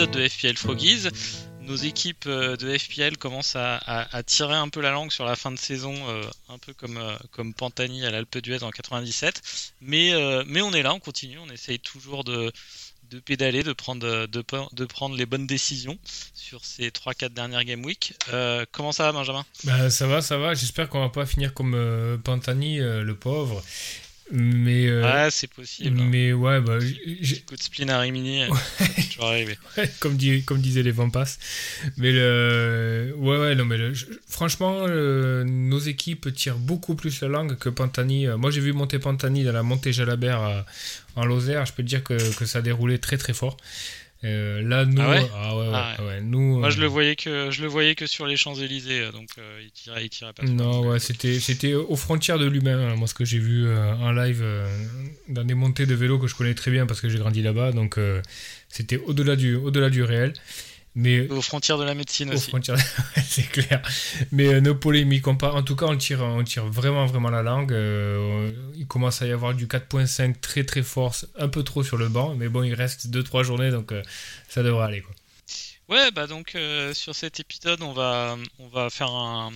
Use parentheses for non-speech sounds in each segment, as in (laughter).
Épisode de FPL Froggies. Nos équipes euh, de FPL commencent à, tirer un peu la langue sur la fin de saison, euh, un peu comme, euh, comme Pantani à l'Alpe d'Huez en 97. Mais, mais on est là, on continue, on essaye toujours de, de pédaler, de prendre, de, prendre les bonnes décisions sur ces 3-4 dernières Game Week. comment ça va, Benjamin? Bah, Ça va, ça va. J'espère qu'on va pas finir comme Pantani, le pauvre, mais euh, c'est possible. Mais ouais, bah, coup de spleen à Rimini, tu vas arriver. (laughs) comme, dit, comme disaient les Vampas. Mais le, ouais, ouais, non, mais franchement, nos équipes tirent beaucoup plus la langue que Pantani. Moi, j'ai vu monter Pantani dans la montée Jalabert en Lozère. Je peux te dire que, que ça a déroulé très très fort. Euh, là, nous, ah ah ah ouais, nous, moi je le voyais que je le voyais que sur les Champs Élysées, euh, donc euh, il tirait, il tirait pas. Non, ouais, c'était c'était aux frontières de l'humain. Hein, moi, ce que j'ai vu en live dans des montées de vélo que je connais très bien parce que j'ai grandi là-bas, donc c'était au-delà du au-delà du réel. Mais aux frontières de la médecine aussi. (laughs) c'est clair. Mais euh, nos polémiques, on en tout cas, on tire, on tire vraiment, vraiment la langue. Euh, il commence à y avoir du 4.5 très, très fort, un peu trop sur le banc. Mais bon, il reste 2-3 journées, donc euh, ça devrait aller. Quoi. Ouais, bah donc sur cet épisode, on va, on va faire un,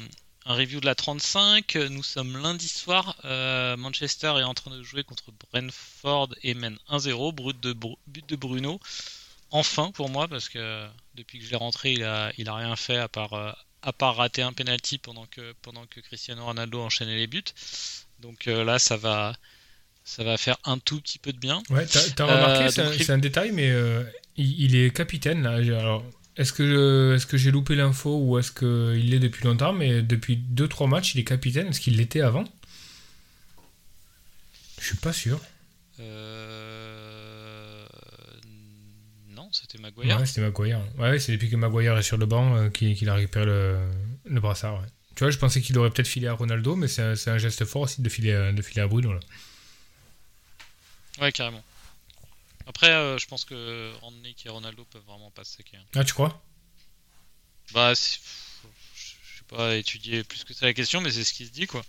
un review de la 35. Nous sommes lundi soir. Manchester est en train de jouer contre Brentford et mène 1-0. Brut de, but de Bruno enfin pour moi parce que depuis que je l'ai rentré, il a, il a rien fait à part, euh, à part rater un penalty pendant que, pendant que Cristiano Ronaldo enchaînait les buts. Donc euh, là, ça va, ça va faire un tout petit peu de bien. Ouais, t'as, remarqué, euh, c'est, un, détail, mais il, est capitaine là. Alors, est-ce que, est-ce que j'ai loupé l'info ou est-ce qu'il l'est depuis longtemps Mais depuis 2-3 matchs, il est capitaine. Est-ce qu'il l'était avant? Je suis pas sûr. C'était Maguire. Ouais, c'était Maguire. Ouais, c'est depuis que Maguire est sur le banc euh, qu'il a récupéré le, le brassard. Ouais. Tu vois, je pensais qu'il aurait peut-être filé à Ronaldo, mais c'est un, geste fort aussi de filer, de filer à Bruno. Là. Ouais, carrément. Après, euh, je pense que Randnick et Ronaldo peuvent vraiment pas se séquer. Hein. Ah, tu crois? Bah, je sais pas étudier plus que ça la question, mais c'est ce qui se dit, quoi.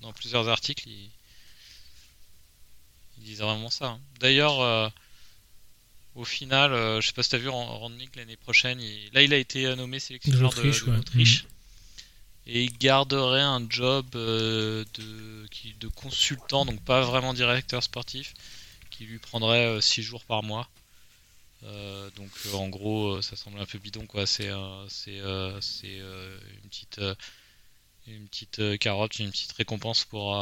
Dans plusieurs articles, ils, ils disent vraiment ça. Hein. D'ailleurs, euh, au final, euh, je sais pas si tu as vu Randnick l'année prochaine, là il a été nommé sélectionneur de l'Autriche. Et il garderait un job euh, de, de consultant, donc pas vraiment directeur sportif, qui lui prendrait 6 euh, jours par mois. donc en gros, ça semble un peu bidon quoi. C'est c'est une petite une petite carotte, une petite récompense pour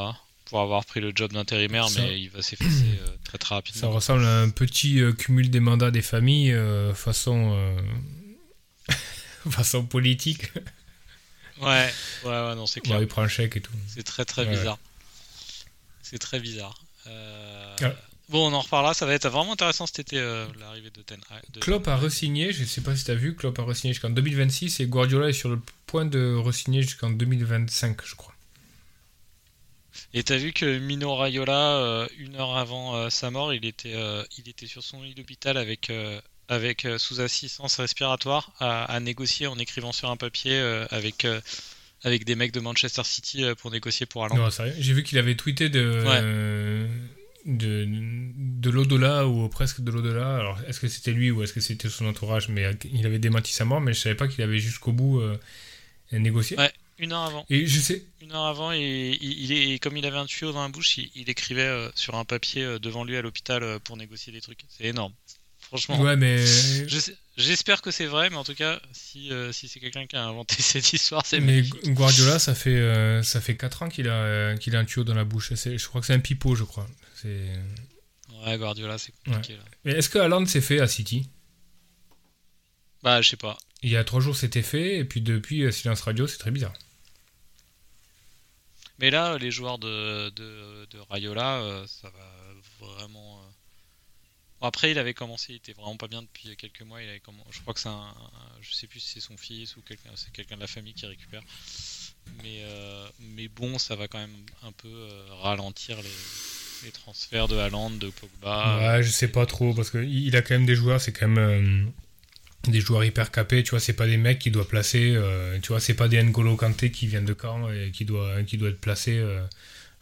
pour avoir pris le job d'intérimaire, mais il va s'effacer euh, très très rapidement. Ça ressemble à un petit euh, cumul des mandats des familles euh, façon (laughs) façon politique. Ouais, ouais, ouais, non, c'est clair. il prend un chèque et tout. C'est très très bizarre. C'est très bizarre. Bon, on en reparlera, ça va être vraiment intéressant cet été, l'arrivée de Ten. De... Klopp a re-signé, je ne sais pas si tu as vu, Klopp a re-signé jusqu'en 2026 et Guardiola est sur le point de re-signer jusqu'en 2025, je crois. Et t'as vu que Mino Raiola, euh, une heure avant euh, sa mort, il était, euh, il était sur son lit d'hôpital avec, avec sous assistance respiratoire à, négocier en écrivant sur un papier avec, avec des mecs de Manchester City pour négocier pour Alain. Non, sérieux J'ai vu qu'il avait tweeté de, de, de l'au-delà ou presque de l'au-delà. Alors, est-ce que c'était lui ou est-ce que c'était son entourage? Mais il avait démenti sa mort, mais je savais pas qu'il avait jusqu'au bout négocié. Ouais. Une heure avant. Et je sais. Une heure avant, et il, comme il avait un tuyau dans la bouche, il, écrivait euh, sur un papier euh, devant lui à l'hôpital euh, pour négocier des trucs. C'est énorme. Franchement. Ouais, mais. J'espère que c'est vrai, mais en tout cas, si, si c'est quelqu'un qui a inventé (laughs) cette histoire, c'est Mais Guardiola, ça fait, ça fait 4 ans qu'il a, qu'il a un tuyau dans la bouche. Je crois que c'est un pipeau, je crois. Ouais, Guardiola, c'est compliqué. Là. Mais est-ce que Haaland s'est fait à City? Bah, je sais pas. Il y a 3 jours, c'était fait, et puis depuis, Silence Radio, c'est très bizarre. Mais là, les joueurs de, de, Rayola, euh, ça va vraiment. Euh, après, il avait commencé, il était vraiment pas bien depuis quelques mois. Il avait je crois que c'est un, je sais plus si c'est son fils ou quelqu'un, c'est quelqu'un de la famille qui récupère. Mais, euh, mais bon, ça va quand même un peu euh, ralentir les, transferts de Haaland, de Pogba. Ouais, je sais pas trop parce qu'il a quand même des joueurs, c'est quand même des joueurs hyper capés. Tu vois, c'est pas des mecs qui doivent placer. tu vois, c'est pas des N'Golo Kanté qui viennent de Caen et qui doit, qui doit être placé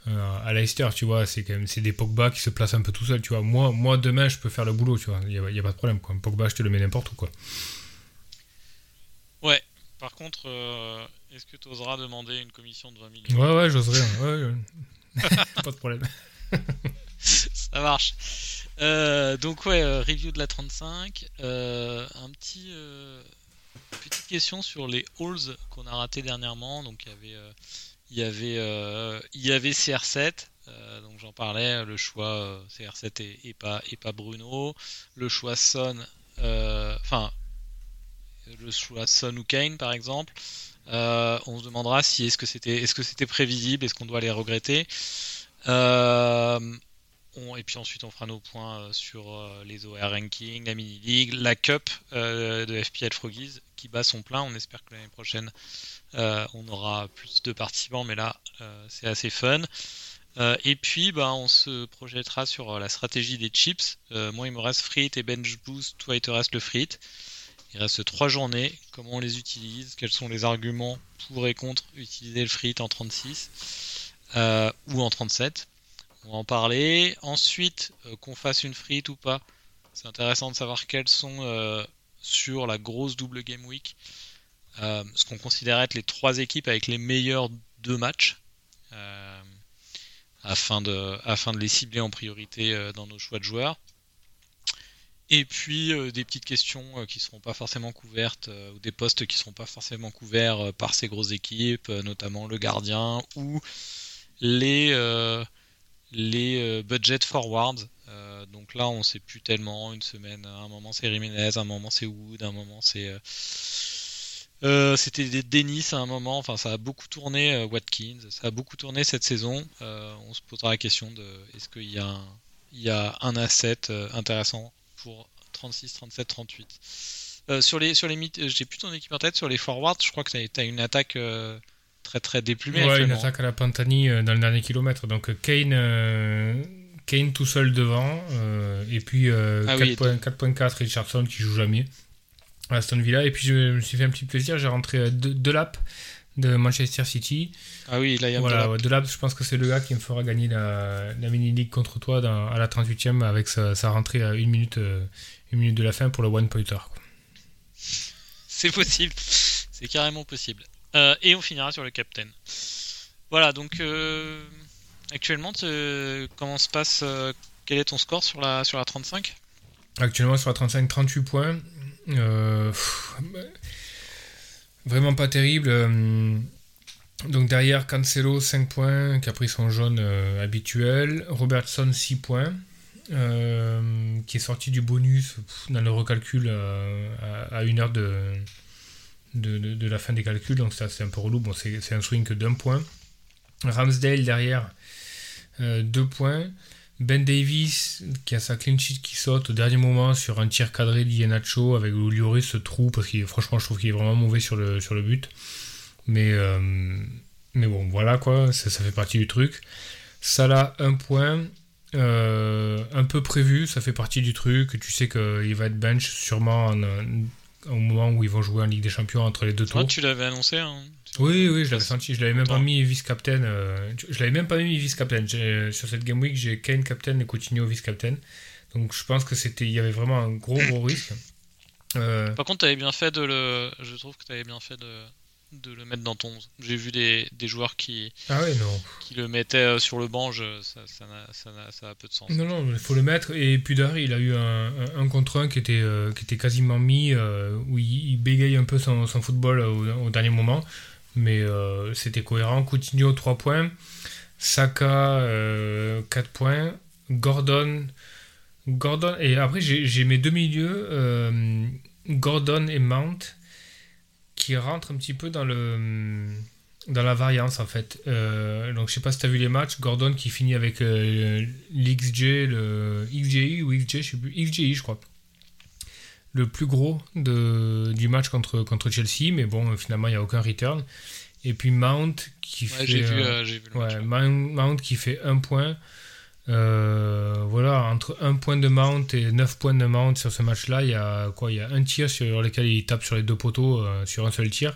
à Leicester, tu vois, c'est quand même c'est des Pogba qui se placent un peu tout seul, tu vois. Moi, moi demain, je peux faire le boulot, tu vois. Il n'y a, pas de problème, quoi. Pogba, je te le mets n'importe où, quoi. Ouais. Par contre, euh, est-ce que tu oseras demander une commission de 20 millions? Ouais, ouais, j'oserais. Ouais, (laughs) pas de problème. (laughs) Ça marche. Euh, donc ouais, euh, review de la 35. un petit petite question sur les halls qu'on a raté dernièrement. Donc il y avait il y avait, euh, il y avait CR7, euh, donc j'en parlais, le choix euh, CR7 et, pas, et pas Bruno, le choix Son, enfin, le choix Son ou Kane par exemple. on se demandera si est-ce que c'était que c'était prévisible, est-ce qu'on doit les regretter? Et puis ensuite on fera nos points sur les OR ranking, la mini league, la cup de FPL Froggies qui bat son plein. On espère que l'année prochaine euh, on aura plus de participants, mais là, euh, c'est assez fun. Euh, et puis, bah, on se projettera sur la stratégie des chips. moi, il me reste Frit et Bench Boost. Toi, il te reste le Frit. Il reste trois journées. Comment on les utilise? Quels sont les arguments pour et contre utiliser le Frit en 36 ou en 37 On va en parler. Ensuite, qu'on fasse une Frit ou pas. C'est intéressant de savoir quels sont sur la grosse double game week euh, ce qu'on considère être les trois équipes avec les meilleurs deux matchs, euh, afin, de, afin de les cibler en priorité euh, dans nos choix de joueurs. Et puis des petites questions qui ne seront pas forcément couvertes, ou des postes qui ne seront pas forcément couverts par ces grosses équipes, notamment le gardien ou les, les budget forwards. donc là, on ne sait plus tellement. Une semaine, un moment c'est Jiménez, un moment c'est Wood, un moment c'est euh, c'était des Dennis à un moment, enfin ça a beaucoup tourné euh, Watkins, ça a beaucoup tourné cette saison. Euh, on se posera la question de est-ce qu'il y a un, y a un asset intéressant pour 36, 37, 38. sur les sur les j'ai plus ton équipe en tête sur les forwards, je crois que tu as, une attaque très très déplumée. Ouais, une attaque à la Pantani dans le dernier kilomètre. Donc Kane Kane tout seul devant et puis 4.4 ah Richardson qui joue jamais. Aston Villa. Et puis je me suis fait un petit plaisir, j'ai rentré euh, de, lap de Manchester City. Ah oui, là il y a voilà, de lap. je pense que c'est le gars qui me fera gagner la, mini-league contre toi dans, à la 38e avec sa, rentrée à une minute, euh, une minute de la fin pour le one-pointer. C'est possible, c'est carrément possible. Euh, et on finira sur le captain. Voilà, donc actuellement, comment se passe Quel est ton score sur la, sur la 35 Actuellement sur la 35, 38 points. Euh, vraiment pas terrible. Euh, donc derrière Cancelo 5 points qui a pris son jaune euh, habituel. Robertson 6 points. qui est sorti du bonus dans le recalcul à, une heure de, de, la fin des calculs, donc ça c'est un peu relou, bon, c'est un swing d'un point. Ramsdale derrière, 2 points. Ben Davis qui a sa clean qui saute au dernier moment sur un tir cadré d'Ienacho avec Lloris ce trou parce que franchement je trouve qu'il est vraiment mauvais sur le, but. Mais, euh, mais bon voilà quoi, ça, fait partie du truc. Salah un point. Euh, un peu prévu, ça fait partie du truc. Tu sais qu'il va être bench sûrement au moment où ils vont jouer en Ligue des Champions entre les deux tours. tu l'avais annoncé. Hein. Oui, oui, je l'avais senti. Je l'avais même pas mis vice-captain. Euh, je l'avais même pas mis vice-captain. Sur cette Game Week, j'ai Kane captain et Coutinho vice-captain. Donc je pense que c'était, il y avait vraiment un gros gros risque. Euh, Par contre, tu avais bien fait de le. Je trouve que tu avais bien fait de de le mettre dans ton 11. J'ai vu des, des, joueurs qui, ah non. qui le mettaient euh, sur le banc, ça, ça, a, ça, a, peu de sens. Non, non, il faut le mettre. Et Pudar, il a eu un, un, contre un qui était, euh, qui était quasiment mis, euh, où il, bégaye un peu son, son football au, dernier moment. Mais c'était cohérent. Coutinho, 3 points. Saka, 4 points. Gordon. Gordon. Et après, j'ai mes deux milieux, Gordon et Mount qui rentre un petit peu dans le dans la variance en fait. Euh, donc je sais pas si tu as vu les matchs. Gordon qui finit avec euh, l'XJ, le XGI ou XJ, je sais plus, XGI je crois. Le plus gros de, du match contre, contre Chelsea, mais bon, finalement il n'y a aucun return. Et puis Mount qui fait. Vu, euh, vu, Mount, qui fait un point. Voilà, entre un point de Mount et 9 points de Mount sur ce match-là, il y a quoi Il y a un tir sur lequel il tape sur les deux poteaux sur un seul tir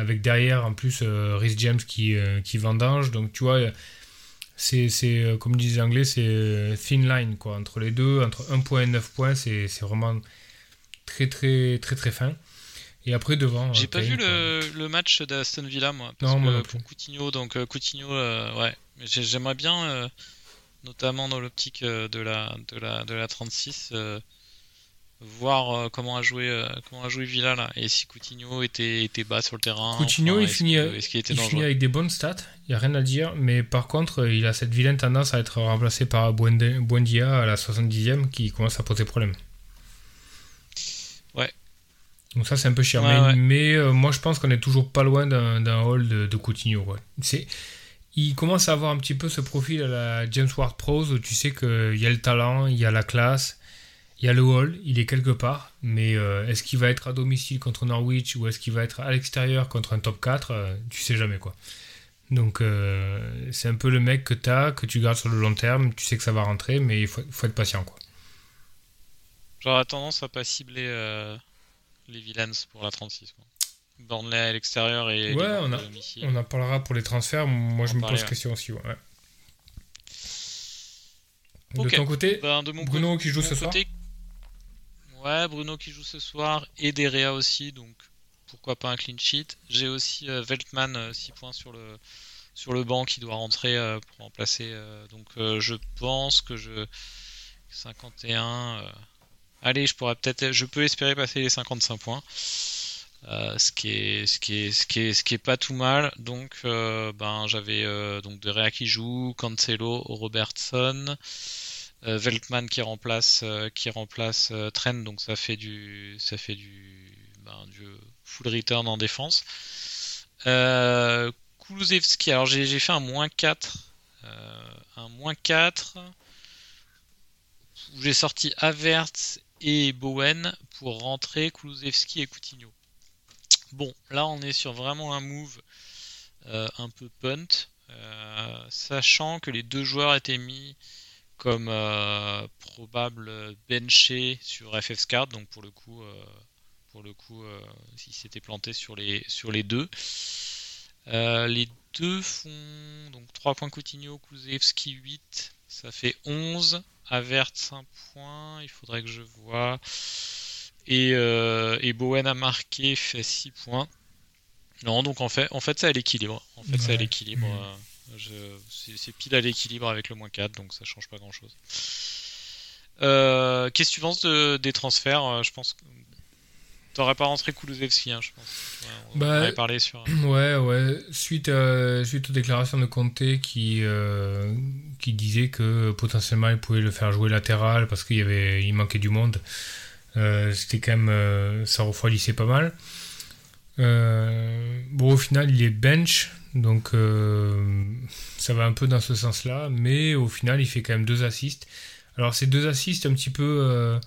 avec derrière en plus euh, Rhys James qui, euh, qui vendange. Donc tu vois, c'est, euh, comme disent les anglais, c'est thin line quoi. Entre les deux, entre 1 point et 9 points, c'est, vraiment très très très très fin. Et après devant. J'ai pas vu le, le, match d'Aston Villa moi. Parce non, moi Pour Coutinho, donc Coutinho, ouais. J'aimerais bien, notamment dans l'optique de la, de, la, de la 36, voir euh, comment a joué euh, comment a joué Villa là et si Coutinho était, était bas sur le terrain. Coutinho il, finit, avec des bonnes stats, il y a rien à dire, mais par contre il a cette vilaine tendance à être remplacé par Buendia à la 70e qui commence à poser problème. Ouais. Donc ça c'est un peu cher, mais, euh, moi je pense qu'on est toujours pas loin d'un hall de, de Coutinho. C'est il commence à avoir un petit peu ce profil à la James Ward Pros où tu sais qu'il y a le talent, il y a la classe, il y a le hall, il est quelque part, mais euh, est-ce qu'il va être à domicile contre Norwich ou est-ce qu'il va être à l'extérieur contre un top 4 euh, Tu sais jamais quoi. Donc euh, c'est un peu le mec que tu as, que tu gardes sur le long terme, tu sais que ça va rentrer, mais il faut, être patient quoi. J'aurais tendance à pas cibler les villains pour la 36. Quoi. Burnley à l'extérieur et ouais, on, a, on en parlera pour les transferts. Moi je me pose question aussi. Ouais. De ton côté, ben, de mon Bruno qui joue ce soir Ouais, Bruno qui joue ce soir et Derea aussi, donc pourquoi pas un clean sheet. J'ai aussi euh, Veltman 6 euh, points sur le, sur le banc qui doit rentrer euh, pour remplacer. donc je pense que je. 51. allez, je pourrais peut-être. Je peux espérer passer les 55 points. Ce qui est ce qui est ce qui est ce qui est pas tout mal. Donc ben j'avais donc de qui joue Cancelo Robertson euh, Veltman qui remplace euh, qui remplace euh, Trent. Donc ça fait du ça fait du, ben, du full return en défense. Euh, alors j'ai fait un moins 4 un moins 4 où j'ai sorti Avert et Bowen pour rentrer Kulusevski et Coutinho bon là on est sur vraiment un move un peu punt sachant que les deux joueurs étaient mis comme euh, probable benché sur FF4, donc pour le coup, euh, pour le coup, euh, s'il s'était planté sur les, sur les deux. les deux font donc 3 points Coutinho, Kulusevski 8, ça fait 11. Avert 5 points, il faudrait que je vois. Et, et Bowen a marqué, fait 6 points. Non, donc en fait, en fait, c'est à l'équilibre. En fait, c'est à l'équilibre. Mm. C'est pile à l'équilibre avec le moins 4, donc ça change pas grand chose. Euh, qu'est-ce que tu penses des transferts euh, Je pense que t'aurais pas rentré Kulusevski, hein, je pense. on bah, parlé sur. (clears throat) Ouais, ouais. Suite, suite aux déclarations de Conte qui, euh, qui disait que potentiellement il pouvait le faire jouer latéral parce qu'il y avait, il manquait du monde. C'était quand même, ça refroidissait pas mal. bon, au final, il est bench donc euh, ça va un peu dans ce sens-là, mais au final il fait quand même deux assists. Alors ces deux assists un petit peu euh,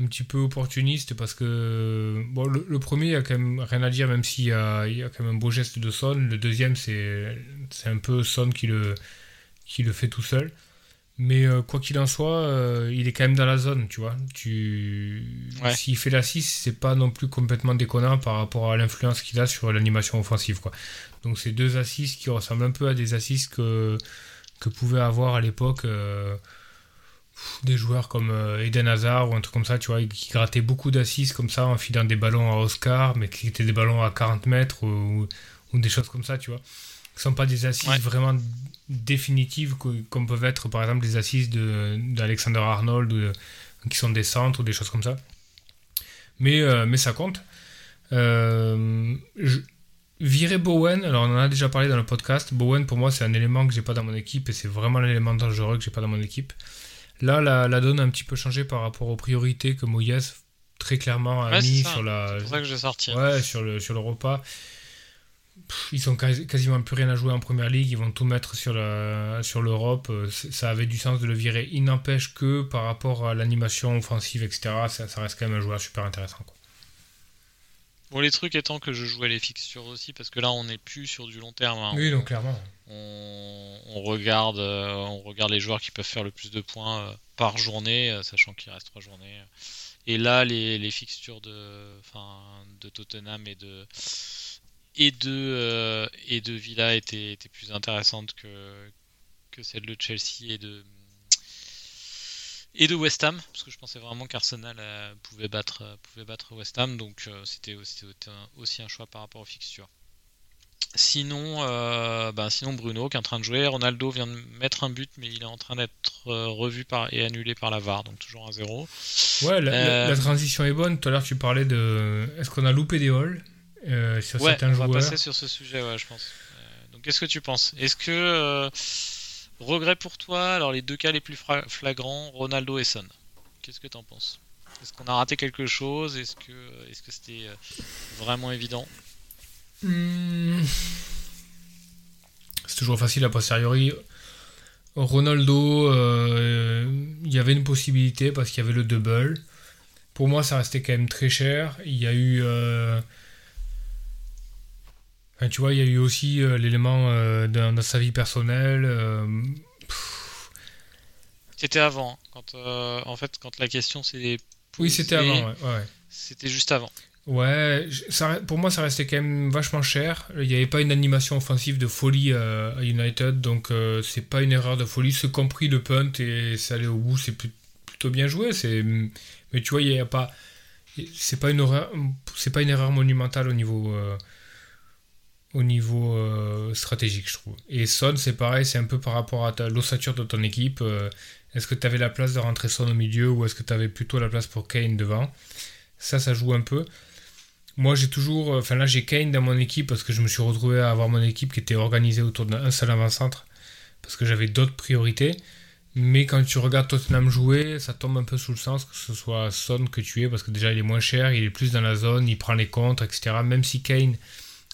un petit peu opportunistes parce que le, premier il y a quand même rien à dire même s'il y a, quand même un beau geste de Son. Le deuxième c'est un peu Son qui le fait tout seul. Mais euh, quoi qu'il en soit, il est quand même dans la zone, tu vois. Tu... S'il fait l'assist, c'est pas non plus complètement déconnant par rapport à l'influence qu'il a sur l'animation offensive, quoi. Donc c'est deux assises qui ressemblent un peu à des assises que, que pouvaient avoir à l'époque euh, des joueurs comme euh, Eden Hazard ou un truc comme ça, tu vois, qui grattaient beaucoup d'assises comme ça en filant des ballons à Oscar, mais qui étaient des ballons à 40 mètres ou, des choses comme ça, tu vois. Ce sont pas des assises vraiment définitives comme peuvent être par exemple les assises d'Alexander Arnold qui sont des centres ou des choses comme ça. Mais, euh, mais ça compte. je, Virer Bowen, alors on en a déjà parlé dans le podcast. Bowen, pour moi, c'est un élément que j'ai pas dans mon équipe et c'est vraiment l'élément dangereux que j'ai pas dans mon équipe. Là, la, la, donne a un petit peu changé par rapport aux priorités que Moyes très clairement a mis sur la. C'est pour ça que j'ai sorti. Ouais, sur le, sur le repas. Ils ont quasiment plus rien à jouer en première ligue, ils vont tout mettre sur l'Europe. Sur euh, ça avait du sens de le virer. Il n'empêche que par rapport à l'animation offensive, etc., ça, reste quand même un joueur super intéressant. Bon, les trucs étant que je jouais les fixtures aussi, parce que là, on n'est plus sur du long terme. Hein. Oui, donc clairement. On, regarde, euh, on regarde les joueurs qui peuvent faire le plus de points euh, par journée, sachant qu'il reste trois journées. Et là, les, les fixtures de, de Tottenham et de et de, euh, et de Villa étaient, plus intéressantes que, que celles de Chelsea et de, et de West Ham, parce que je pensais vraiment qu'Arsenal euh, pouvait, battre, euh, pouvait battre West Ham, donc c'était aussi un choix par rapport aux fixtures. Sinon, ben sinon Bruno qui est en train de jouer, Ronaldo vient de mettre un but, mais il est en train d'être revu par, et annulé par la VAR, donc toujours un 0 Ouais, la, la, transition est bonne. Tout à l'heure, tu parlais de. Est-ce qu'on a loupé des halls? Euh, sur ouais, on va passer sur ce sujet, ouais, je pense. Euh, donc, qu'est-ce que tu penses? Est-ce que euh, regret pour toi? Alors, les deux cas les plus flagrants, Ronaldo et Son. Qu'est-ce que tu en penses? Est-ce qu'on a raté quelque chose? Est-ce que est-ce que c'était vraiment évident? Hmm. C'est toujours facile a posteriori. Ronaldo, il y avait une possibilité parce qu'il y avait le double. Pour moi, ça restait quand même très cher. Il y a eu tu vois, il y a eu aussi euh, l'élément euh, de, sa vie personnelle. Euh, c'était avant. Hein, quand, en fait, quand la question c'est. Oui, c'était avant, ouais. C'était juste avant. Ouais, ça, pour moi, ça restait quand même vachement cher. Il n'y avait pas une animation offensive de folie à United, donc c'est pas une erreur de folie. Ce compris le punt et ça allait au bout, c'est plutôt bien joué. C'est, mais tu vois, il y a pas, c'est pas une erreur, c'est pas une erreur monumentale au niveau au niveau euh, stratégique, je trouve. Et Son, c'est pareil, c'est un peu par rapport à l'ossature de ton équipe. Euh, est-ce que tu avais la place de rentrer Son au milieu ou est-ce que tu avais plutôt la place pour Kane devant? Ça, ça joue un peu. Moi, j'ai toujours. Euh, enfin, là, j'ai Kane dans mon équipe parce que je me suis retrouvé à avoir mon équipe qui était organisée autour d'un seul avant-centre parce que j'avais d'autres priorités. Mais quand tu regardes Tottenham jouer, ça tombe un peu sous le sens que ce soit Son que tu es parce que déjà il est moins cher, il est plus dans la zone, il prend les contres, etc. Même si Kane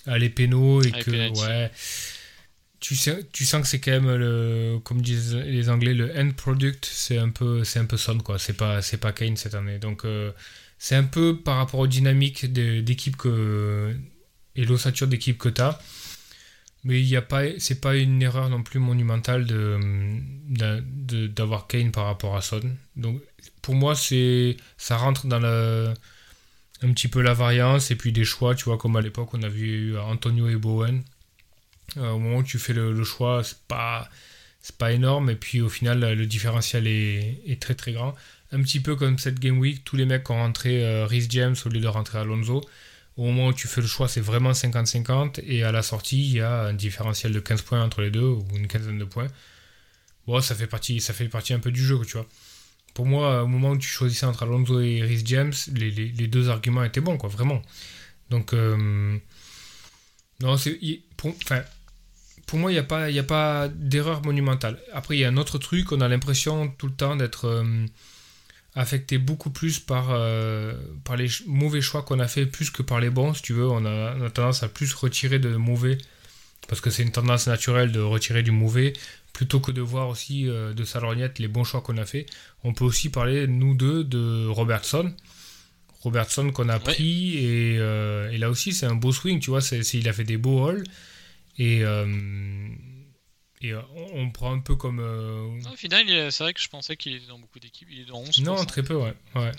à les pénaux et que ouais. Tu sens, tu sens que c'est quand même le comme disent les anglais le end product c'est un peu c'est un peu son quoi. C'est pas c'est pas Kane cette année. Donc euh, c'est un peu par rapport aux dynamiques d'équipe que et l'ossature d'équipe que tu as mais il y a pas c'est pas une erreur non plus monumentale de d'avoir Kane par rapport à Son. Donc pour moi c'est ça rentre dans le un petit peu la variance et puis des choix, tu vois, comme à l'époque on a vu Antonio et Bowen. Euh, au moment où tu fais le, choix, c'est pas, c'est pas énorme et puis au final le différentiel est, très très grand. Un petit peu comme cette Game Week, tous les mecs ont rentré euh, Rhys James au lieu de rentrer Alonso. Au moment où tu fais le choix, c'est vraiment 50-50 et à la sortie, il y a un différentiel de 15 points entre les deux ou une quinzaine de points. Bon, ça fait partie, ça fait partie un peu du jeu, tu vois pour moi, au moment où tu choisissais entre Alonso et Rhys James, les, deux arguments étaient bons, quoi, vraiment. Donc, euh, non, pour, moi, il n'y a pas, d'erreur monumentale. Après, il y a un autre truc, on a l'impression tout le temps d'être euh, affecté beaucoup plus par, euh, les mauvais choix qu'on a fait, plus que par les bons, si tu veux. On a tendance à plus retirer de mauvais, parce que c'est une tendance naturelle de retirer du mauvais plutôt que de voir aussi euh, de sa lorgnette les bons choix qu'on a fait, on peut aussi parler, nous deux, de Robertson. Robertson qu'on a pris, euh, et, là aussi, c'est un beau swing, tu vois, c'est, il a fait des beaux halls, et, euh, et on, prend un peu comme... au final, c'est vrai que je pensais qu'il était dans beaucoup d'équipes, il est dans 11. Non, très peu, ouais. ouais.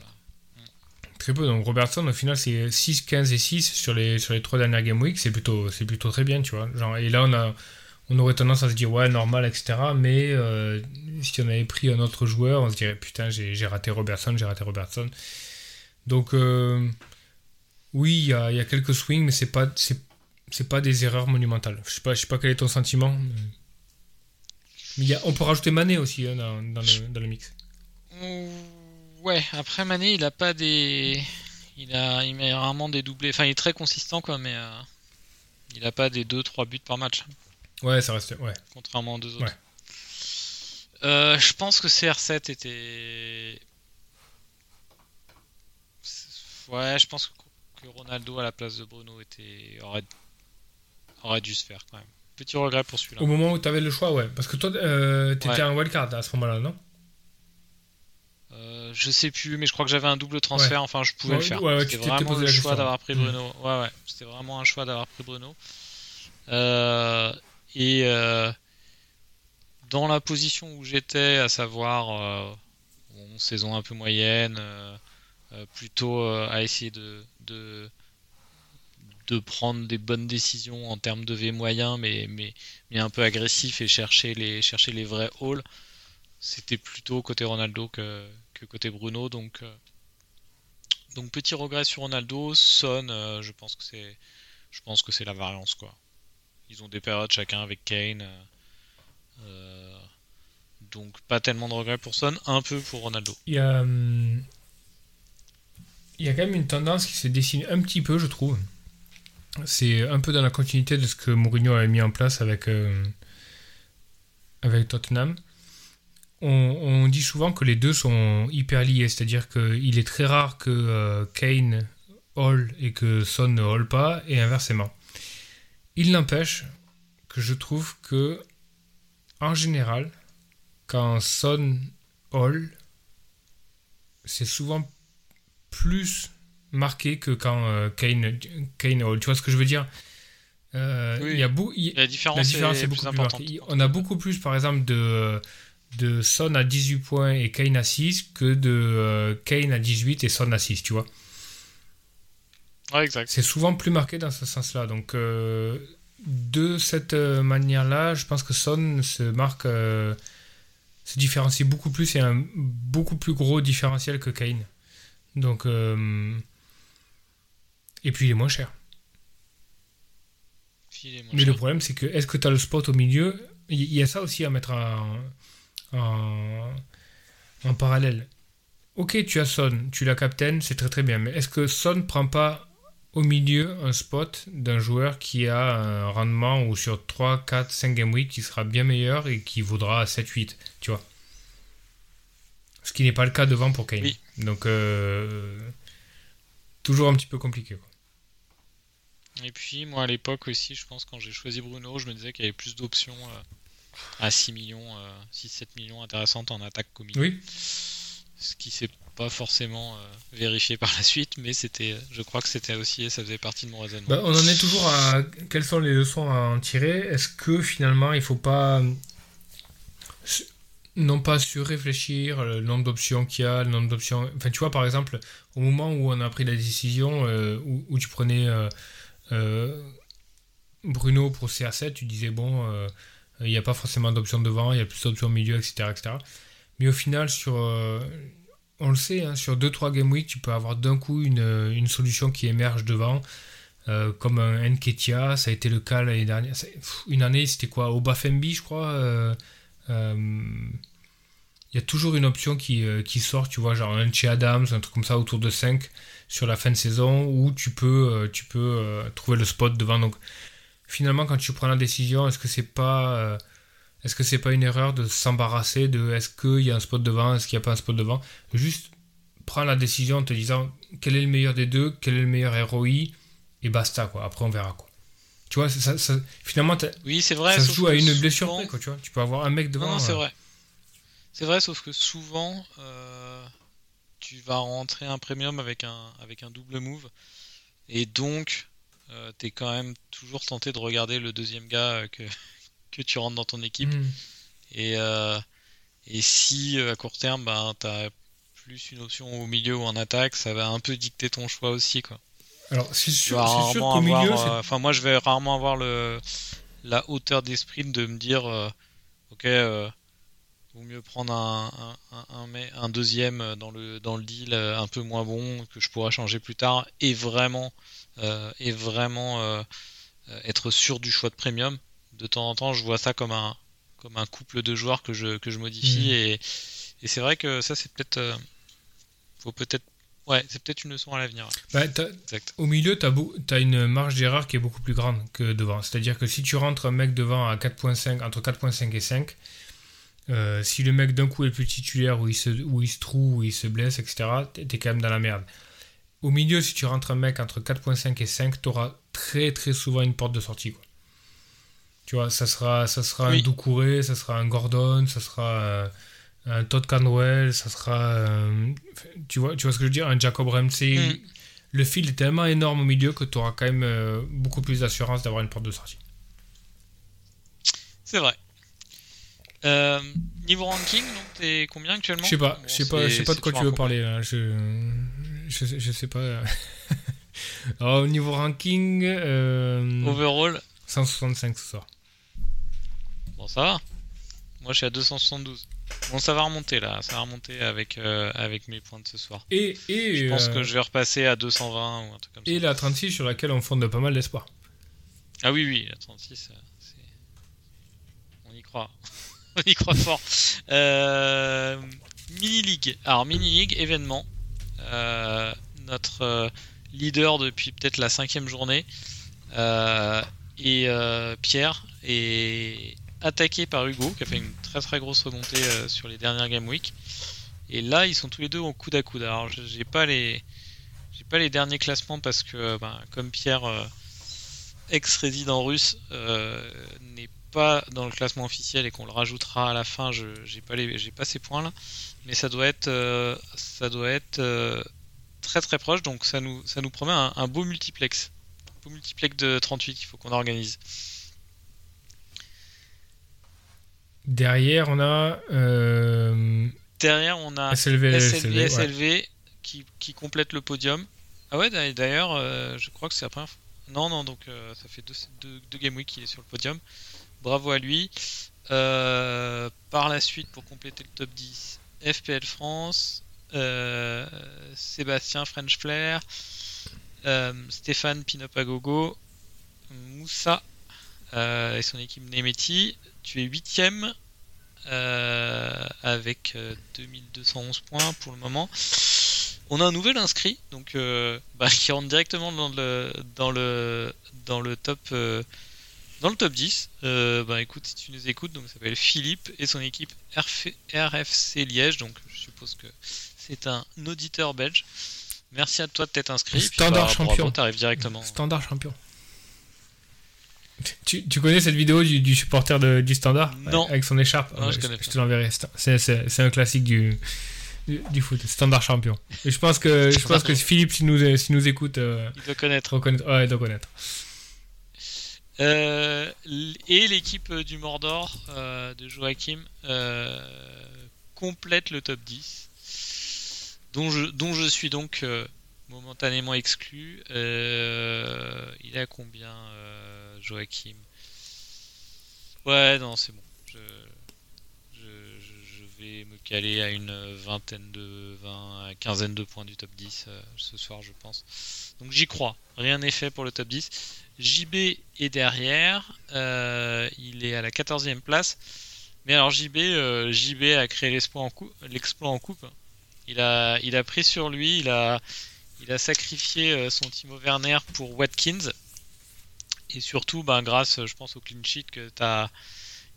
Très peu, donc Robertson, au final, c'est 6, 15 et 6 sur les, sur les 3 dernières Game Week, c'est plutôt, plutôt très bien, tu vois. Genre, et là, on a on aurait tendance à se dire ouais normal etc mais euh, si on avait pris un autre joueur on se dirait putain j'ai raté Robertson j'ai raté Robertson. Donc euh, oui il y a, quelques swings mais c'est pas c'est pas des erreurs monumentales. Je sais pas je sais pas quel est ton sentiment mais y a, on peut rajouter Mané aussi hein, dans, le, mix. Ouais après Mané il a pas des il a il met rarement des doublés. Enfin il est très consistant quoi mais euh, il a pas des 2-3 buts par match Ouais, ça reste. Ouais. Contrairement aux deux autres. Euh, je pense que CR7 était. Ouais, je pense que Ronaldo à la place de Bruno était aurait aurait dû se faire quand même. Petit regret pour celui-là. Au moment où tu avais le choix, ouais. Parce que toi, euh, tu étais un wildcard à ce moment-là, non? Euh, Je sais plus, mais je crois que j'avais un double transfert. Enfin, je pouvais le faire. C'était vraiment le choix d'avoir pris mm. Bruno. Ouais, ouais. C'était vraiment un choix d'avoir pris Bruno. Euh, et euh, dans la position où j'étais, à savoir bon, saison un peu moyenne, plutôt à essayer de, de prendre des bonnes décisions en termes de V moyen, mais, mais, mais un peu agressif et chercher les, chercher les vrais halls. C'était plutôt côté Ronaldo que, que côté Bruno. Donc, euh, donc petit regret sur Ronaldo. Son, euh, je pense que c'est je pense que c'est la variance quoi. Ils ont des périodes chacun avec Kane. Euh, donc pas tellement de regrets pour Son, un peu pour Ronaldo. Il y a, hum, il y a quand même une tendance qui se dessine un petit peu, je trouve c'est un peu dans la continuité de ce que Mourinho a mis en place avec, euh, avec Tottenham. On, dit souvent que les deux sont hyper liés, c'est-à-dire qu'il est très rare que euh, Kane hall et que Son ne hall pas, et inversement. Il n'empêche que je trouve que, en général, quand Son hall, c'est souvent plus marqué que quand euh, Kane, Kane Tu vois ce que je veux dire? Euh, il y a la différence, est, beaucoup plus marquée. On a beaucoup plus, par exemple, de, de Son à 18 points et Kane à 6 que de euh, Kane à 18 et Son à 6, tu vois. Ouais, exact. C'est souvent plus marqué dans ce sens-là. Donc, de cette manière-là, je pense que Son se marque, se différencie beaucoup plus et un beaucoup plus gros différentiel que Kane. Donc, et puis il est moins cher. Mais le problème, c'est que est-ce que tu as le spot au milieu? Il y a ça aussi à mettre en, en, parallèle. Ok, tu as Son, tu l'as captain, c'est très très bien. Mais est-ce que Son prend pas au milieu un spot d'un joueur qui a un rendement ou sur 3, 4, 5 game week qui sera bien meilleur et qui vaudra 7, 8, tu vois Ce qui n'est pas le cas devant pour Kane. Donc, euh, toujours un petit peu compliqué. Quoi. Et puis, moi, à l'époque aussi, je pense, quand j'ai choisi Bruno, je me disais qu'il y avait plus d'options euh, à 6 millions, 6-7 euh, millions intéressantes en attaque qu'au Oui. Ce qui s'est pas forcément euh, vérifié par la suite, mais c'était, je crois que c'était aussi, ça faisait partie de mon raisonnement. Bah, on en est toujours à quelles sont les leçons à en tirer? Est-ce que finalement, il faut pas non pas sur-réfléchir le nombre d'options qu'il y a, le nombre d'options. Enfin, tu vois, par exemple, au moment où on a pris la décision, où, où, tu prenais euh, Bruno pour CR7, tu disais bon, euh, il n'y a pas forcément d'options devant, il y a plus d'options au milieu, etc., etc. Mais au final, sur, euh, on le sait, hein, sur 2-3 Game Week, tu peux avoir d'un coup une, solution qui émerge devant, comme un Nketia, ça a été le cas l'année dernière. Une année, c'était quoi? Obafembi, je crois. Il y a toujours une option qui, sort, tu vois, genre un Che Adams, un truc comme ça autour de 5 sur la fin de saison où tu peux, euh, euh, trouver le spot devant. Donc finalement, quand tu prends la décision, est-ce que c'est pas, euh, est-ce que c'est pas une erreur de s'embarrasser de est-ce qu'il y a un spot devant, est-ce qu'il n'y a pas un spot devant? Juste prends la décision en te disant quel est le meilleur des deux, quel est le meilleur ROI et basta quoi. Après on verra quoi. Tu vois, ça, finalement, oui, c'est vrai. Ça se joue à une blessure quoi, tu vois. Tu peux avoir un mec devant. Non, c'est vrai. C'est vrai, sauf que souvent, tu vas rentrer un premium avec un, avec un double move. Et donc, euh, tu es quand même toujours tenté de regarder le deuxième gars euh, que, que tu rentres dans ton équipe. Hmm. Et, euh, et si à court terme, ben, tu as plus une option au milieu ou en attaque, ça va un peu dicter ton choix aussi. Quoi. Alors, c'est sûr, qu'au milieu. Enfin, moi, je vais rarement avoir le, la hauteur d'esprit de me dire Ok Vaut mieux prendre un, un, un, deuxième dans le, dans le deal euh, un peu moins bon que je pourrais changer plus tard et vraiment, euh, et vraiment euh, être sûr du choix de premium. De temps en temps, je vois ça comme un, comme un couple de joueurs que je, que je modifie mmh. et, et c'est vrai que ça, c'est peut-être. faut peut-être Ouais, c'est peut-être une leçon à l'avenir. Bah, au milieu, tu as, as, une marge d'erreur qui est beaucoup plus grande que devant. C'est-à-dire que si tu rentres un mec devant à 4.5, entre 4.5 et 5, euh, si le mec d'un coup est plus titulaire, ou il se, ou il se trouve, ou il se blesse, etc., t'es quand même dans la merde. Au milieu, si tu rentres un mec entre 4.5 et 5, t'auras très très souvent une porte de sortie. Quoi. Tu vois, ça sera, ça sera un Doucouré, ça sera un Gordon, ça sera un Todd Canwell, ça sera. tu, vois, tu vois ce que je veux dire Un Jacob Ramsey. Mm. Le fil est tellement énorme au milieu que tu auras quand même beaucoup plus d'assurance d'avoir une porte de sortie. C'est vrai. Euh, niveau ranking, donc t'es combien actuellement? Je sais pas, je sais pas, je sais pas de quoi tu veux parler. Là. Je, je, je sais pas. (laughs) Alors, au niveau ranking. Euh, Overall 165 ce soir. Bon, ça va? Moi, je suis à 272. Bon, ça va remonter là, ça va remonter avec, euh, avec mes points de ce soir. Et, et je pense que je vais repasser à 220 ou un truc comme ça. Et la 36 sur laquelle on fonde pas mal d'espoir. Ah oui, oui, la 36, on y croit. (laughs) on y croit fort. Euh, mini League. Alors, Mini League, événement. Euh, notre euh, leader depuis peut-être la cinquième journée. Et Pierre est attaqué par Hugo, qui a fait une très très grosse remontée sur les dernières Game Week. Et là, ils sont tous les deux au coude à coude. Alors, j'ai pas les, j'ai pas les derniers classements parce que, ben, comme Pierre, ex-résident russe, n'est pas dans le classement officiel et qu'on le rajoutera à la fin, je j'ai pas les j'ai pas ces points là, mais ça doit être euh, ça doit être euh, très très proche, donc ça nous ça nous promet un, beau multiplex, multiplex de 38 qu'il faut qu'on organise. Derrière on a euh, derrière on a SLV, SLV, qui, qui complète le podium. Ah ouais d'ailleurs je crois que c'est la première fois. Non non donc ça fait deux, deux, deux game week qu'il est sur le podium. Bravo à lui. Euh, par la suite, pour compléter le top 10, FPL France, euh, Sébastien French Flair, euh, Stéphane Pinopagogo, Moussa et son équipe Nemeti. Tu es 8ème avec 2211 points pour le moment. On a un nouvel inscrit, donc (laughs) bah, qui rentre directement dans le top dans le top 10, euh, bah écoute, si tu nous écoutes, donc s'appelle Philippe et son équipe RFC Liège, donc je suppose que c'est un auditeur belge. Merci à toi de t'être inscrit. Standard bah, champion. T'arrives directement. Standard champion. Tu, connais cette vidéo du, supporter du Standard? Non. Avec son écharpe? Je, te l'enverrai. C'est un classique du, du, foot. Standard champion. Et je pense que, (laughs) je pense que Philippe, s'il nous, nous écoute. Euh, il doit connaître. Ouais, il doit connaître. Euh, et l'équipe du Mordor euh, de Joachim complète le top 10, dont je, suis donc momentanément exclu. il a combien, Joachim? Ouais, non, c'est bon. Je, vais me caler à une vingtaine de, quinzaine de points du top 10 ce soir, je pense. Donc j'y crois. Rien n'est fait pour le top 10. JB est derrière, euh, il est à la 14e place. Mais alors JB, euh, JB a créé l'exploit en, en, coupe. Il a, il a pris sur lui, il a, il a sacrifié euh, son Timo Werner pour Watkins. Et surtout, ben, grâce, je pense, au clean sheet que tu as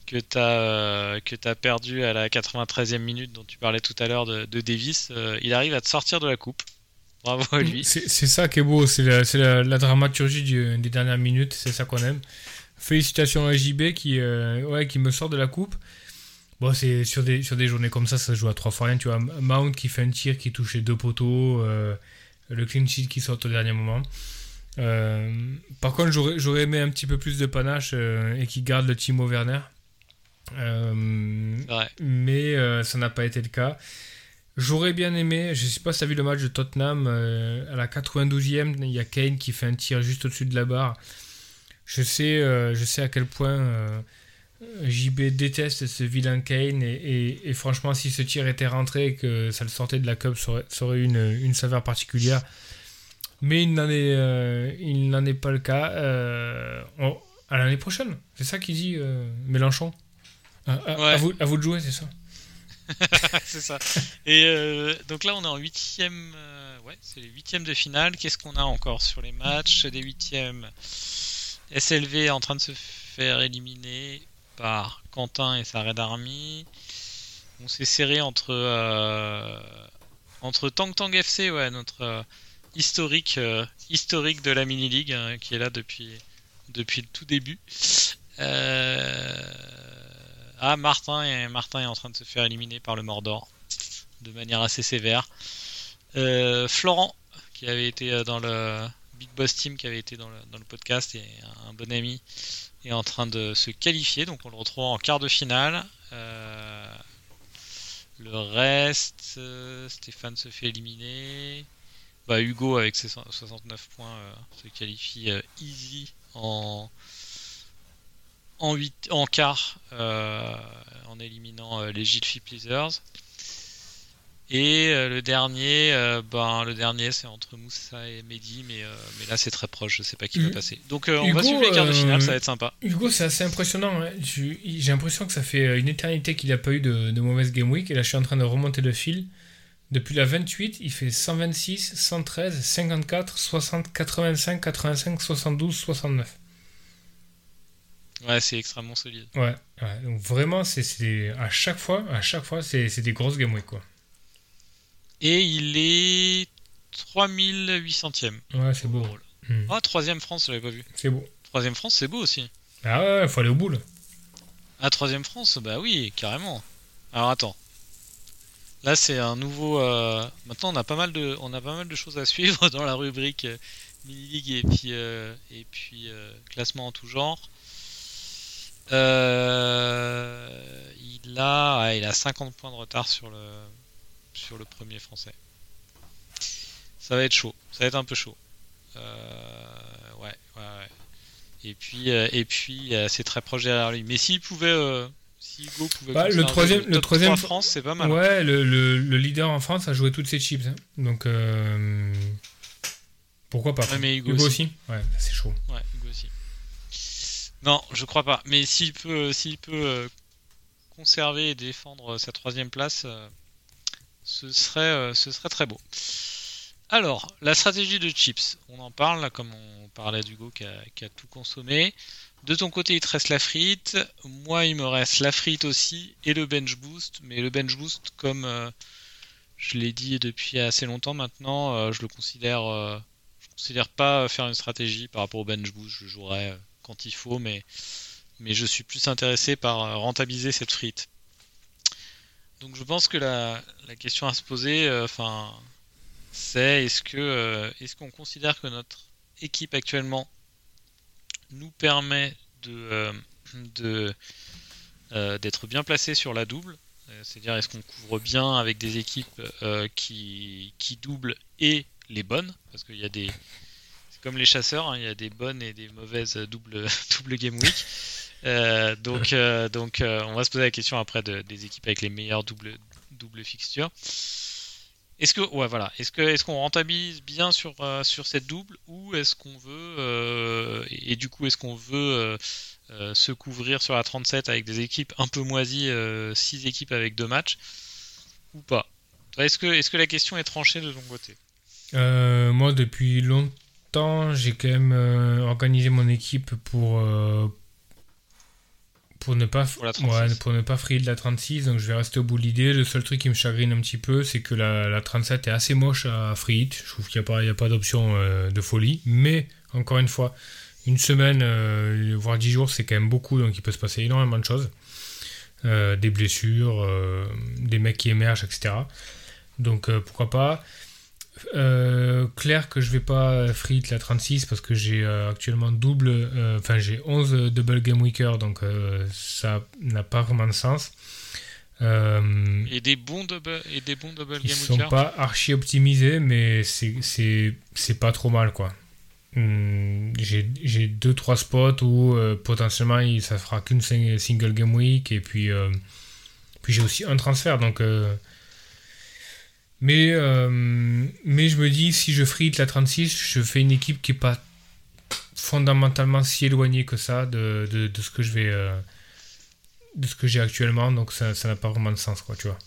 que tu as, as perdu à la 93e minute dont tu parlais tout à l'heure de, Davis, il arrive à te sortir de la coupe. Bravo à lui. C'est ça qui est beau, c'est la, la, dramaturgie des dernières minutes, c'est ça qu'on aime. Félicitations à JB qui, euh, ouais, qui me sort de la coupe. Bon, c'est sur des, sur des journées comme ça, ça se joue à trois fois rien. Tu vois, Mount qui fait un tir qui touche les deux poteaux, euh, le clean sheet qui sort au dernier moment. Euh, par contre, j'aurais aimé un petit peu plus de panache et qui garde le Timo Werner. Ouais. Mais ça n'a pas été le cas. J'aurais bien aimé, je sais pas si tu as vu le match de Tottenham, euh, à la 92e, il y a Kane qui fait un tir juste au-dessus de la barre. Je sais, euh, je sais à quel point euh, JB déteste ce vilain Kane et, franchement, si ce tir était rentré et que ça le sortait de la cup, ça aurait, eu une, une, saveur particulière. Mais il n'en est, il n'en est pas le cas. à l'année prochaine, c'est ça qu'il dit Mélenchon. à, vous, à vous de jouer, c'est ça. (laughs) c'est ça. Et euh, donc là, on est en huitième. Euh, ouais, c'est les huitièmes de finale. Qu'est-ce qu'on a encore sur les matchs? Des huitièmes SLV est en train de se faire éliminer par Quentin et sa Red Army. On s'est serré entre euh, entre Tang Tang FC, ouais, notre historique historique de la mini league hein, qui est là depuis depuis le tout début. Ah, Martin est, Martin est en train de se faire éliminer par le Mordor de manière assez sévère. Florent, qui avait été dans le Big Boss Team, qui avait été dans le, dans le podcast, et un bon ami, est en train de se qualifier. Donc on le retrouve en quart de finale. le reste, Stéphane se fait éliminer. Bah, Hugo avec ses 69 points euh, se qualifie euh, easy en en 8 en quart euh, en éliminant les Gilfy Pleasers. Et le dernier, ben, le dernier c'est entre Moussa et Mehdi, mais, mais là c'est très proche, je sais pas qui va passer. Donc on va suivre les quarts de finale, ça va être sympa. Hugo, c'est assez impressionnant. Hein. J'ai l'impression que ça fait une éternité qu'il n'a pas eu de, de mauvaise game week, et là je suis en train de remonter le fil. Depuis la 28, il fait 126, 113, 54, 60, 85, 85, 72, 69. Ouais, c'est extrêmement solide. Ouais, donc vraiment, c'est à chaque fois, à chaque fois, c'est des grosses game quoi. Et il est 3800ème. Ouais, c'est beau. Hmm. Ah, troisième France, je l'avais pas vu. C'est beau. Troisième France, c'est beau aussi. Ah ouais, faut aller au bout là. Ah, troisième France, bah oui, carrément. Alors attends, Là, c'est un nouveau. Euh, maintenant, on a pas mal de, on a pas mal de choses à suivre (laughs) dans la rubrique euh, mini league et puis euh, et puis classement en tout genre. il a, il a 50 points de retard sur le sur le premier français. Ça va être chaud. Ça va être un peu chaud. ouais, ouais, ouais. Et puis et puis c'est très proche derrière lui. Mais s'il pouvait bah, le troisième, le troisième France, c'est pas mal. Ouais, le, le, leader en France a joué toutes ses chips. Hein. Donc, euh, pourquoi pas Hugo, aussi. Ouais, c'est chaud. Ouais, Hugo aussi. Non, je crois pas. Mais s'il peut, s'il peut euh, conserver et défendre sa troisième place, euh, ce serait, ce serait très beau. Alors, la stratégie de chips, on en parle, comme on parlait d'Hugo qui a, qui a tout consommé. De ton côté, il te reste la frite. Moi, il me reste la frite aussi et le bench boost. Mais le bench boost, comme euh, je l'ai dit depuis assez longtemps maintenant, euh, je le considère, euh, pas faire une stratégie par rapport au bench boost. Je jouerai quand il faut, mais je suis plus intéressé par rentabiliser cette frite. Donc, je pense que la, question à se poser, enfin, c'est est-ce que est-ce qu'on considère que notre équipe actuellement nous permet de, euh, euh, d'être bien placé sur la double? Euh, c'est-à-dire est-ce qu'on couvre bien avec des équipes qui, qui doublent et les bonnes? Parce qu'il y a des. C'est comme les chasseurs, hein, il y a des bonnes et des mauvaises double, (laughs) double game week. Donc, donc on va se poser la question après de, des équipes avec les meilleures double, double fixtures. Est-ce que ouais voilà, est-ce que est-ce qu'on rentabilise bien sur euh, sur cette double ou est-ce qu'on veut euh, et, du coup est-ce qu'on veut euh, se couvrir sur la 37 avec des équipes un peu moisies, 6 équipes avec deux matchs ou pas? Est-ce que est-ce que la question est tranchée de ton côté? Moi depuis longtemps j'ai quand même organisé mon équipe pour pour ne pas pour, pour ne pas free de la 36 donc je vais rester au bout de l'idée. Le seul truc qui me chagrine un petit peu c'est que la, la, 37 est assez moche à free je trouve qu'il n'y a pas, il a pas d'option euh, de folie. Mais encore une fois une semaine euh, voire 10 jours c'est quand même beaucoup donc il peut se passer énormément de choses. Euh, des blessures des mecs qui émergent etc donc pourquoi pas euh, clair que je vais pas free la 36 parce que j'ai euh, actuellement double, euh, enfin j'ai 11 double game weaker donc ça n'a pas vraiment de sens. et des bons double et des bons double ils sont pas archi optimisés mais c'est pas trop mal quoi. Hmm, j'ai 2-3 spots où potentiellement ça fera qu'une single game week et puis, puis j'ai aussi un transfert donc mais, euh, mais je me dis, si je frite la 36, je fais une équipe qui n'est pas fondamentalement si éloignée que ça de, de, de ce que je vais. Euh, de ce que j'ai actuellement, donc ça n'a pas vraiment de sens, quoi, tu vois.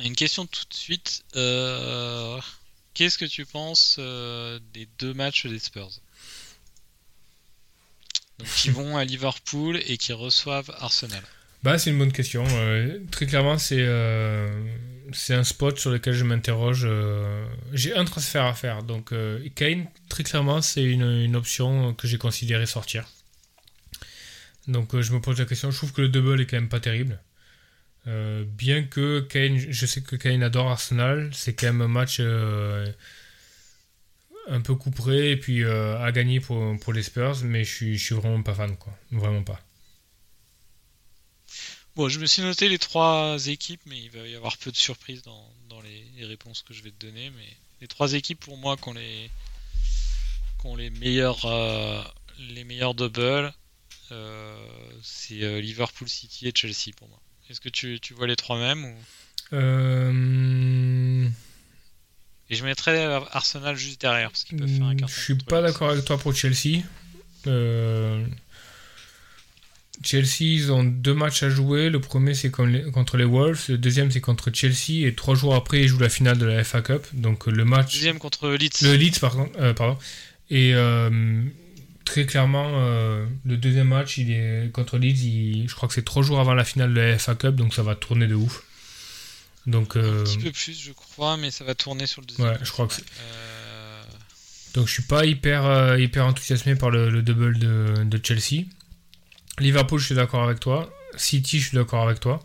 Une question tout de suite. Euh, qu'est-ce que tu penses des deux matchs des Spurs? Donc, qui (laughs) vont à Liverpool et qui reçoivent Arsenal? Bah, c'est une bonne question. très clairement, c'est c'est un spot sur lequel je m'interroge. Euh, j'ai un transfert à faire. Donc, euh, Kane, très clairement, c'est une, option que j'ai considéré sortir. Donc je me pose la question. Je trouve que le double est quand même pas terrible. bien que Kane, je sais que Kane adore Arsenal, c'est quand même un match un peu couperé et puis à gagner pour, pour les Spurs, mais je suis, je suis vraiment pas fan, quoi. Vraiment pas. Bon, je me suis noté les trois équipes, mais il va y avoir peu de surprises dans, dans les, réponses que je vais te donner. Mais les trois équipes, pour moi, qui ont les, les meilleurs, euh, les meilleurs doubles, euh, c'est euh, Liverpool City et Chelsea pour moi. Est-ce que tu, tu, vois les trois mêmes ou... Et je mettrais Arsenal juste derrière parce qu'ils peuvent faire un carton. Je suis pas d'accord avec toi pour Chelsea. Euh, Chelsea, ils ont deux matchs à jouer. Le premier, c'est contre les Wolves. Le deuxième, c'est contre Chelsea. Et trois jours après, ils jouent la finale de la FA Cup. Donc le match. deuxième contre Leeds. Le Leeds, pardon. Euh, pardon. Et euh, très clairement, euh, le deuxième match, il est contre Leeds. je crois que c'est trois jours avant la finale de la FA Cup. Donc ça va tourner de ouf. Donc, Un petit peu plus, je crois, mais ça va tourner sur le deuxième. Ouais, je crois que c'est. Donc je suis pas hyper, hyper enthousiasmé par le, double de, de Chelsea. Liverpool, je suis d'accord avec toi. City, je suis d'accord avec toi.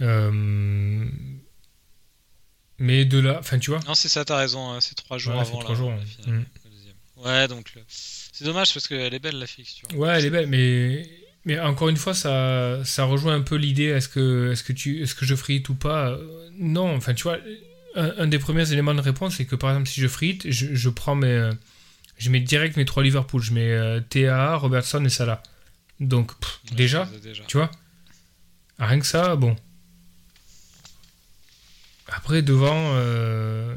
Euh, mais de là, enfin tu vois. Non, c'est ça, t'as raison. Hein, c'est trois jours avant. Trois jours. Ouais, donc c'est dommage parce qu'elle est belle la fixture. Ouais, elle est belle, mais mais encore une fois, ça ça rejoint un peu l'idée. Est-ce que est-ce que tu est-ce que je frite ou pas? Non, enfin tu vois, un, des premiers éléments de réponse, c'est que par exemple, si je frite, je, je prends mes je mets direct mes trois Liverpool. Je mets euh, TA, Robertson et Salah. Donc, déjà, tu vois, rien que ça, bon. Après, devant. Euh,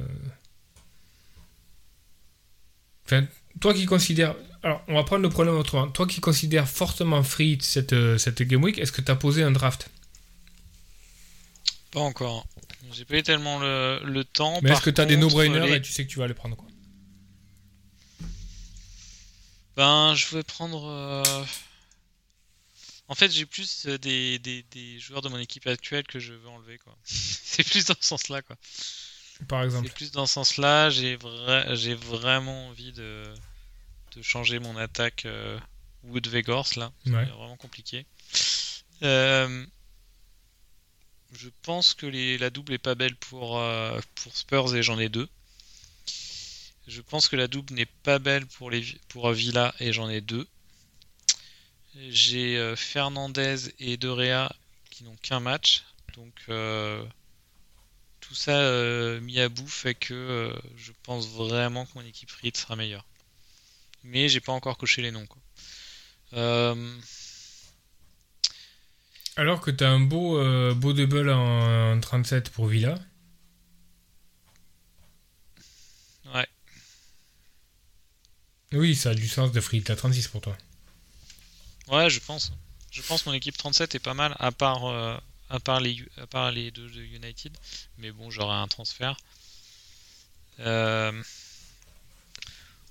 enfin, toi qui considères. Alors, on va prendre le problème autrement. Toi qui considères fortement free cette, euh, cette Game Week, est-ce que tu as posé un draft? Pas encore. J'ai pas eu tellement le, le temps. Mais est-ce que tu as des no-brainers et tu sais que tu vas les prendre quoi? Ben, je vais prendre. Euh, en fait, j'ai plus euh, des, des, joueurs de mon équipe actuelle que je veux enlever. quoi. (laughs) c'est plus dans ce sens-là. quoi. Par exemple. C'est plus dans ce sens-là. J'ai j'ai vraiment envie de, de changer mon attaque euh, Wood Vegors là. C'est vraiment compliqué. Euh, je pense que les, la double est pas belle pour, pour Spurs et j'en ai deux. Je pense que la double n'est pas belle pour, les, pour Villa et j'en ai deux. J'ai euh, Fernandez et De qui n'ont qu'un match. Donc euh, tout ça euh, mis à bout fait que je pense vraiment que mon équipe frite sera meilleure. Mais j'ai pas encore coché les noms. Alors que tu as un beau, beau double en, 37 pour Villa. Ouais. Oui, ça a du sens de frite à 36 pour toi. Ouais, je pense. Je pense mon équipe 37 est pas mal, à part, euh, à part, les, à part les deux de United. Mais bon, j'aurai un transfert. Euh,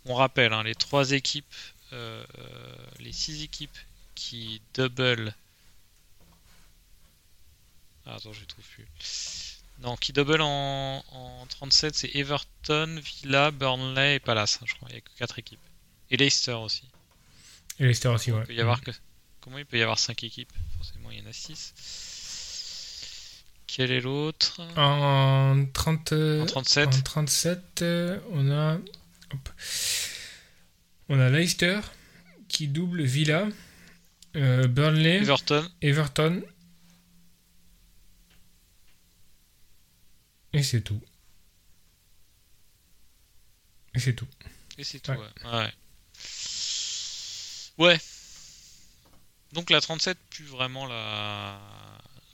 on rappelle, hein, les trois équipes, euh, les six équipes qui double. Ah, attends, je trouve plus. Non, qui double en, en 37, c'est Everton, Villa, Burnley et Palace, hein, je crois. Il n'y a que quatre équipes. Et Leicester aussi. Et Leicester aussi, ouais. Il peut y avoir que... Comment il peut y avoir 5 équipes? Forcément, il y en a 6. Quel est l'autre? En, 30... en 37. En 37, on a. On a Leicester qui double Villa, euh, Burnley, Everton. Everton. Et c'est tout. Et c'est tout. Et c'est tout, ouais. ouais. Ouais. Donc la 37 plus vraiment la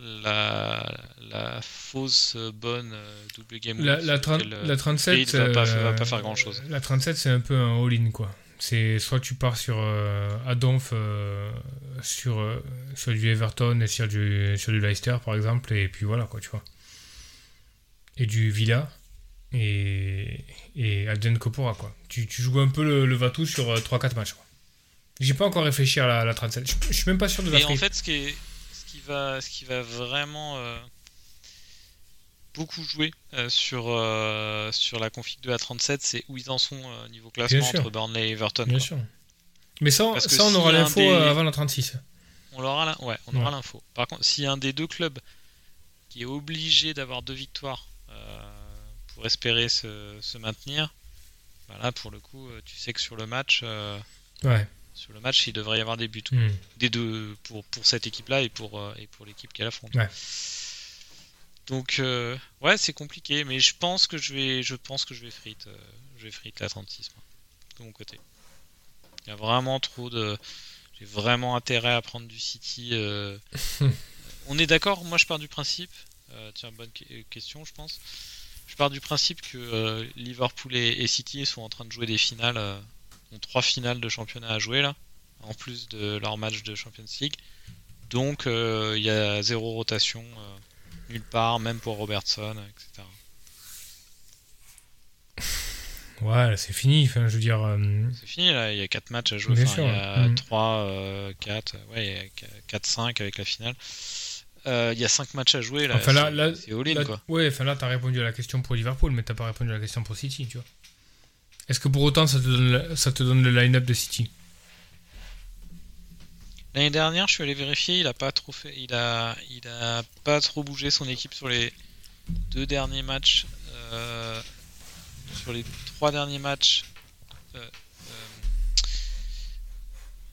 la, la fausse bonne euh, double game. La, la, la 37 va pas, va pas, faire grand chose. La 37 c'est un peu un all-in quoi. C'est soit tu pars sur euh, Adonf euh, sur sur du Everton et sur du sur du Leicester par exemple et puis voilà quoi tu vois. Et du Villa et et Adden Kopora quoi. Tu, tu joues un peu le, le Vatou sur 3-4 matchs quoi. J'ai pas encore réfléchi à la, 37. Je, suis même pas sûr de la Et en fait, ce qui, est, ce qui, va, ce qui va vraiment euh, beaucoup jouer euh, sur, euh, sur la config de la 37, c'est où ils en sont niveau classement entre Burnley et Everton. Bien sûr. Mais ça, ça on aura l'info avant la 36. On aura, ouais, on aura l'info. Par contre, si un des deux clubs qui est obligé d'avoir deux victoires pour espérer se, maintenir, bah là pour le coup, tu sais que sur le match, ouais. Sur le match, il devrait y avoir des buts. Hmm. Des deux pour, pour cette équipe-là et pour, et pour l'équipe qui l'affronte. Ouais. Donc euh, ouais, c'est compliqué, mais je pense que je vais, je pense que je vais frite, euh, je vais frite la 36 de mon côté. Il y a vraiment trop de, j'ai vraiment intérêt à prendre du City. Euh. (laughs) On est d'accord Moi, je pars du principe. tiens, bonne question, je pense. Je pars du principe que Liverpool et, City sont en train de jouer des finales, ont trois finales de championnat à jouer là, en plus de leur match de Champions League. Donc il y a zéro rotation nulle part, même pour Robertson, etc. Ouais, c'est fini. Enfin, je veux dire. Euh, c'est fini là. Il y a 4 matchs à jouer. il y a 3, 4, euh, ouais, 4, 5 avec la finale. Euh, il y a 5 matchs à jouer là. Enfin là, là c'est all-in quoi. Ouais, enfin là, t'as répondu à la question pour Liverpool, mais t'as pas répondu à la question pour City, tu vois. Est-ce que pour autant ça te donne, ça le line-up de City L'année dernière, je suis allé vérifier, il a pas trop fait, il a, il a pas trop bougé son équipe sur les deux derniers matchs, euh, sur les trois derniers matchs. Euh, euh,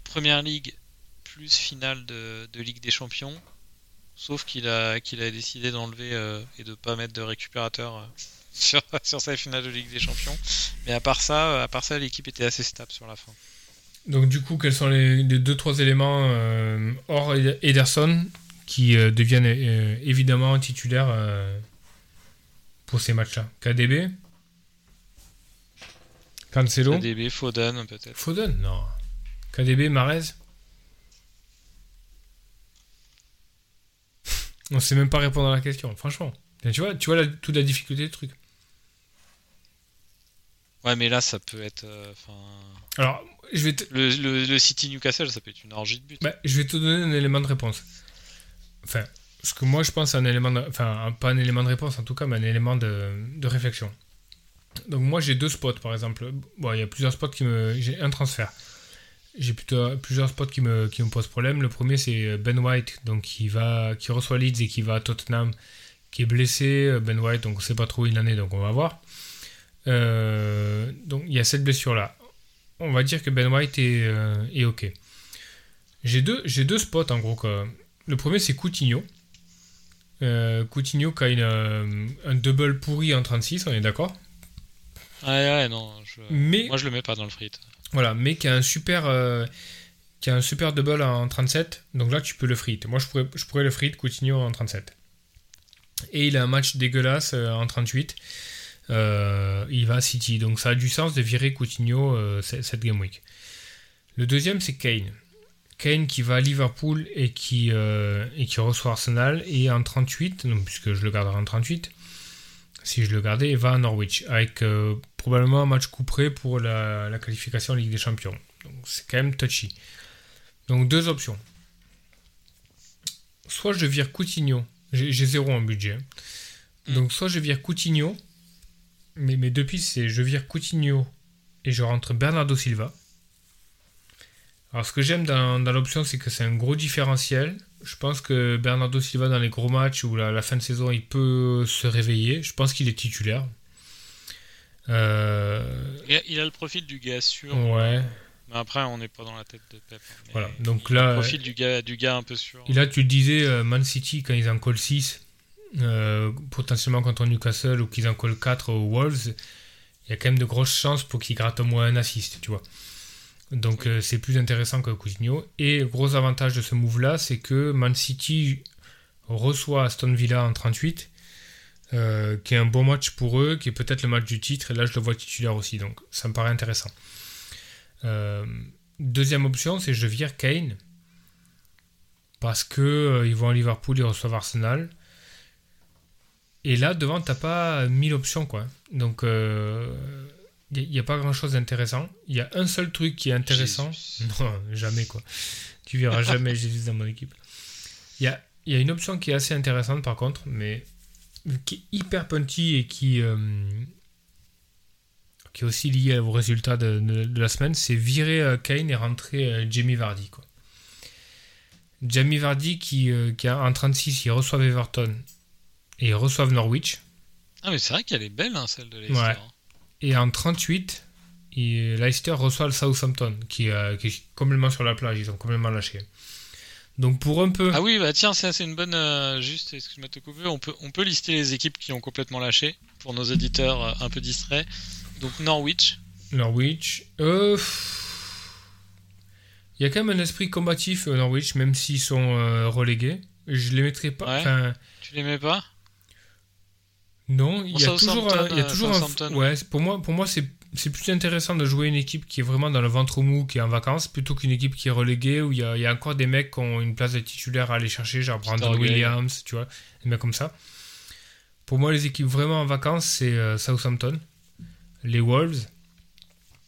première ligue plus finale de, Ligue des Champions, sauf qu'il a, qu'il a décidé d'enlever et de pas mettre de récupérateur sur, (laughs) sur sa finale de Ligue des Champions. Mais à part ça, à part ça, l'équipe était assez stable sur la fin. Donc du coup, quels sont les, deux trois éléments euh, hors Ederson qui euh, deviennent euh, évidemment titulaires pour ces matchs-là? KDB Cancelo? KDB, Foden peut-être. Foden? Non. KDB, Marez On sait même pas répondre à la question, franchement. Tu vois, tu vois toute la difficulté du truc. Ouais, mais là, ça peut être. Alors, je vais le, City Newcastle, ça peut être une orgie de but. Bah, je vais te donner un élément de réponse. Enfin, ce que moi je pense, un élément, de... enfin, pas un élément de réponse en tout cas, mais un élément de, de réflexion. Donc moi j'ai deux spots par exemple. Bon, il y a plusieurs spots qui me, j'ai un transfert. J'ai plutôt plusieurs spots qui me, qui me posent problème. Le premier c'est Ben White, donc qui va, qui reçoit Leeds et qui va à Tottenham, qui est blessé. Ben White, donc on sait pas trop où il en est, donc on va voir. Euh, donc il y a cette blessure là on va dire que Ben White est, euh, OK. J'ai deux, deux spots en gros. Le premier c'est Coutinho. Euh, Coutinho qui a un double pourri en 36, on est d'accord? Ouais, ouais, non. Mais, moi je le mets pas dans le frites. Voilà, mais qui a un super, qui a un super double en 37. Donc là tu peux le frites. Moi je pourrais, je pourrais le frites Coutinho en 37. Et il a un match dégueulasse en 38. Euh, il va à City. Donc ça a du sens de virer Coutinho euh, cette game week. Le deuxième, c'est Kane. Kane qui va à Liverpool et qui, euh, et qui reçoit Arsenal. Et en 38, donc, puisque je le garderai en 38, si je le gardais, il va à Norwich. Avec probablement un match couperé pour la, la qualification en Ligue des Champions. Donc c'est quand même touchy. Donc deux options. Soit je vire Coutinho. J'ai zéro en budget. Mm. Donc soit je vire Coutinho mais pistes, c'est je vire Coutinho et je rentre Bernardo Silva. Alors, ce que j'aime dans, l'option, c'est que c'est un gros différentiel. Je pense que Bernardo Silva, dans les gros matchs ou la, la fin de saison, il peut se réveiller. Je pense qu'il est titulaire. Euh, il, a, le profil du gars sûr. Ouais. Mais après, on n'est pas dans la tête de Pep. Hein. Voilà. Donc là, le profil du gars, du gars un peu sûr. Et là, tu le disais, euh, Man City, quand ils en collent 6, euh, potentiellement contre Newcastle ou qu'ils en collent 4 aux Wolves, il y a quand même de grosses chances pour qu'ils grattent au moins un assist, tu vois. Donc euh, c'est plus intéressant que Coutinho. Et gros avantage de ce move-là, c'est que Man City reçoit Aston Villa en 38, euh, qui est un bon match pour eux, qui est peut-être le match du titre, et là je le vois titulaire aussi, donc ça me paraît intéressant. deuxième option, c'est je vire Kane, parce que ils vont à Liverpool, ils reçoivent Arsenal. Et là, devant, t'as pas mille options, quoi. Donc, il euh, n'y a, pas grand-chose d'intéressant. Il y a un seul truc qui est intéressant. Non, jamais, quoi. Tu verras jamais (laughs) Jésus dans mon équipe. Il y a, y a, une option qui est assez intéressante, par contre, mais qui est hyper punchy et qui, euh, qui est aussi liée aux résultats de, de, la semaine, c'est virer euh, Kane et rentrer Jamie Vardy, quoi. Jamie Vardy qui, qui a, en 36, ils reçoivent Everton et ils reçoivent Norwich. Ah, mais c'est vrai qu'elle est belle, hein, celle de Leicester. Ouais. Et en 38, Leicester reçoit le Southampton, qui, qui, est complètement sur la plage. Ils ont complètement lâché. Donc pour un peu. Ah oui, bah tiens, c'est une bonne. Euh, juste, excuse-moi de te couper. On peut, on peut lister les équipes qui ont complètement lâché pour nos éditeurs euh, un peu distraits. Donc Norwich. Norwich. Euh. Il y a quand même un esprit combatif Norwich, même s'ils sont relégués. Je les mettrai pas. Ouais. Tu les mets pas? Non, il y a toujours, il y a toujours un. Ouais, pour moi, pour moi c'est c'est plus intéressant de jouer une équipe qui est vraiment dans le ventre mou, qui est en vacances, plutôt qu'une équipe qui est reléguée, où il y, a, encore des mecs qui ont une place de titulaire à aller chercher, genre Brandon Williams, tu vois, des mecs comme ça. Pour moi, les équipes vraiment en vacances, c'est euh, Southampton, les Wolves,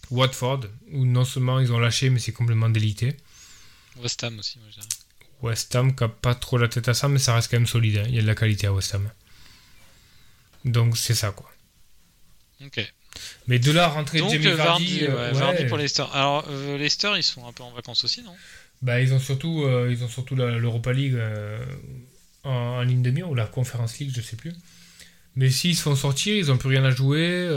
Watford, où non seulement ils ont lâché, mais c'est complètement délité. West Ham aussi, moi West Ham qui n'a pas trop la tête à ça, mais ça reste quand même solide. Hein. Il y a de la qualité à West Ham. Donc c'est ça, quoi. Ok. Mais de là rentrer Donc, Jamie Vardy, euh, Vardy, pour Leicester. Alors euh, Leicester, ils sont un peu en vacances aussi, non? Bah ils ont surtout, euh, ils ont surtout l'Europa League en, ligne de mire ou la Conference League, je sais plus. Mais s'ils se font sortir, ils n'ont plus rien à jouer.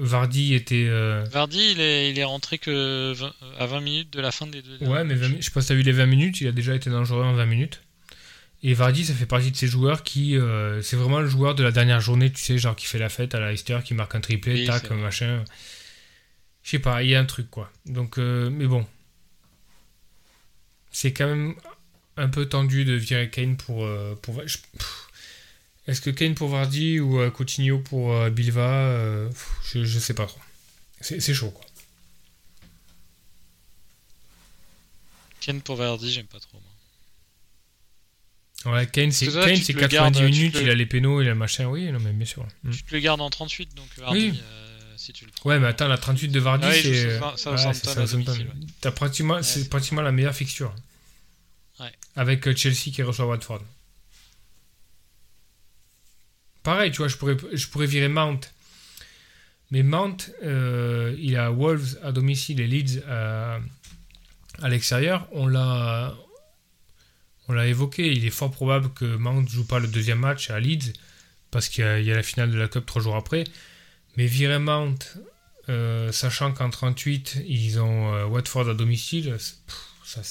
Vardy était. Vardy, il est, il est rentré que à 20 minutes de la fin des deux. Ouais, mais je sais pas si t'as vu les 20 minutes, il a déjà été dangereux en 20 minutes. Et Vardy, ça fait partie de ces joueurs qui. Euh, c'est vraiment le joueur de la dernière journée, tu sais, genre qui fait la fête à la Leicester, qui marque un triplé, tac, machin. Je sais pas, il y a un truc, quoi. Donc, euh, mais bon. C'est quand même un peu tendu de virer Kane pour. Euh, pour Est-ce que Kane pour Vardy ou Coutinho pour Bilva je, je sais pas trop. C'est chaud, quoi. Kane pour Vardy, j'aime pas trop. Ouais, Kane, c'est 90 minutes, il a les pénaux, il a le machin, oui, non, mais bien sûr. Mm. Tu te le gardes en 38, donc Vardy, oui. euh, si tu le prends. Ouais, mais attends, la 38 de Vardy, c'est. C'est pratiquement, c'est pratiquement la meilleure fixture. Ouais. Avec euh, Chelsea qui reçoit Watford. Pareil, tu vois, je pourrais, je pourrais virer Mount. Mais Mount, euh, il a Wolves à domicile et Leeds à, à l'extérieur. On l'a on l'a évoqué, il est fort probable que Mount ne joue pas le deuxième match à Leeds, parce qu'il y, a la finale de la Cup trois jours après. Mais virer Mount, euh, sachant qu'en 38, ils ont euh, Watford à domicile, ça,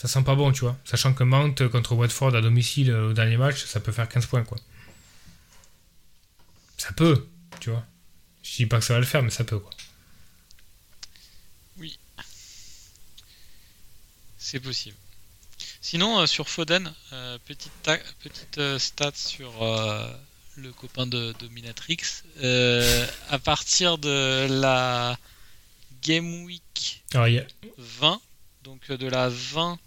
ça sent pas bon, tu vois. Sachant que Mount contre Watford à domicile euh, au dernier match, ça peut faire 15 points, quoi. Ça peut, tu vois. Je dis pas que ça va le faire, mais ça peut, quoi. Oui. C'est possible. Sinon, euh, sur Foden, euh, petite, petite euh, stat sur le copain de Dominatrix. à partir de la Game Week 20, donc de la 20.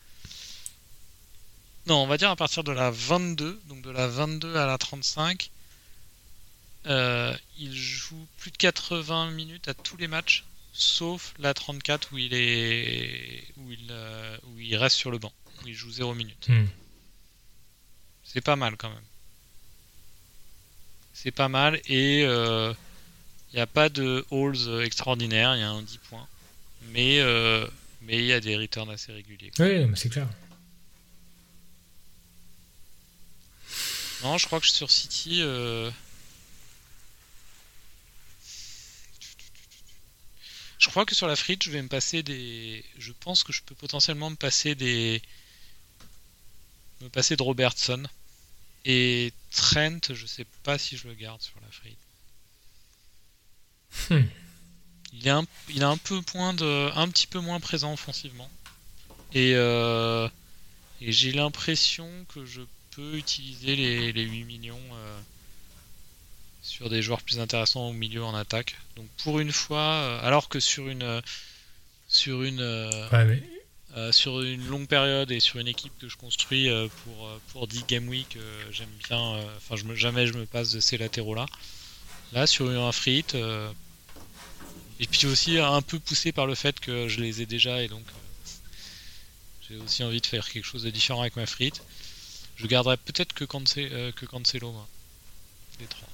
Non, on va dire à partir de la 22, donc de la 22 à la 35, il joue plus de 80 minutes à tous les matchs, sauf la 34 où il est où il, où il reste sur le banc il joue 0 minutes. C'est pas mal quand même. C'est pas mal et il euh, n'y a pas de halls extraordinaires, il y a un 10 points. Mais euh, mais il y a des returns assez réguliers. Oui, mais c'est clair. Non, je crois que sur City. Euh, je crois que sur la frite, je vais me passer des. Je pense que je peux potentiellement me passer des me passer de Robertson. Et Trent, je sais pas si je le garde sur la free. Hmm. Il, est un, il a un peu point de, un petit peu moins présent offensivement. Et, euh, et j'ai l'impression que je peux utiliser les, les 8 millions euh, sur des joueurs plus intéressants au milieu en attaque. Donc pour une fois, euh, alors que sur une sur une euh, sur une longue période et sur une équipe que je construis euh, pour, euh, pour 10 game week, j'aime bien. Enfin, jamais je me passe de ces latéraux là. Sur un frit, et puis aussi un peu poussé par le fait que je les ai déjà et donc j'ai aussi envie de faire quelque chose de différent avec ma frite. Je garderai peut-être que, que Cancelo, moi. Les trois.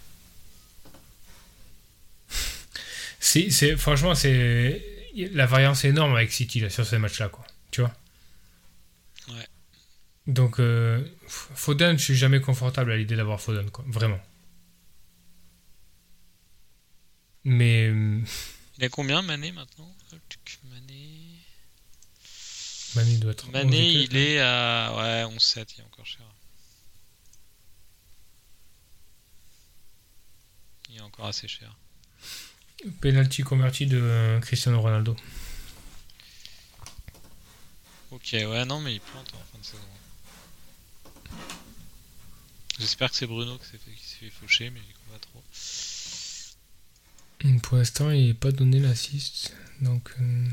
(laughs) C'est, franchement, c'est la variance est énorme avec City là, sur ces matchs-là, quoi. Tu vois Ouais. Donc, euh, Foden, je suis jamais confortable à l'idée d'avoir Foden, quoi. Vraiment. Mais. Euh, il a combien Mané maintenant? Mané. Mané doit être. Mané, il est à. Ouais, 11-7, il est encore cher. Il est encore assez cher. Penalty converti de euh, Cristiano Ronaldo. Ok, ouais, non, mais il plante en fin de saison. J'espère que c'est Bruno qui s'est fait, faucher, mais crois pas trop. Pour l'instant, il n'est pas donné l'assist. Donc. Euh...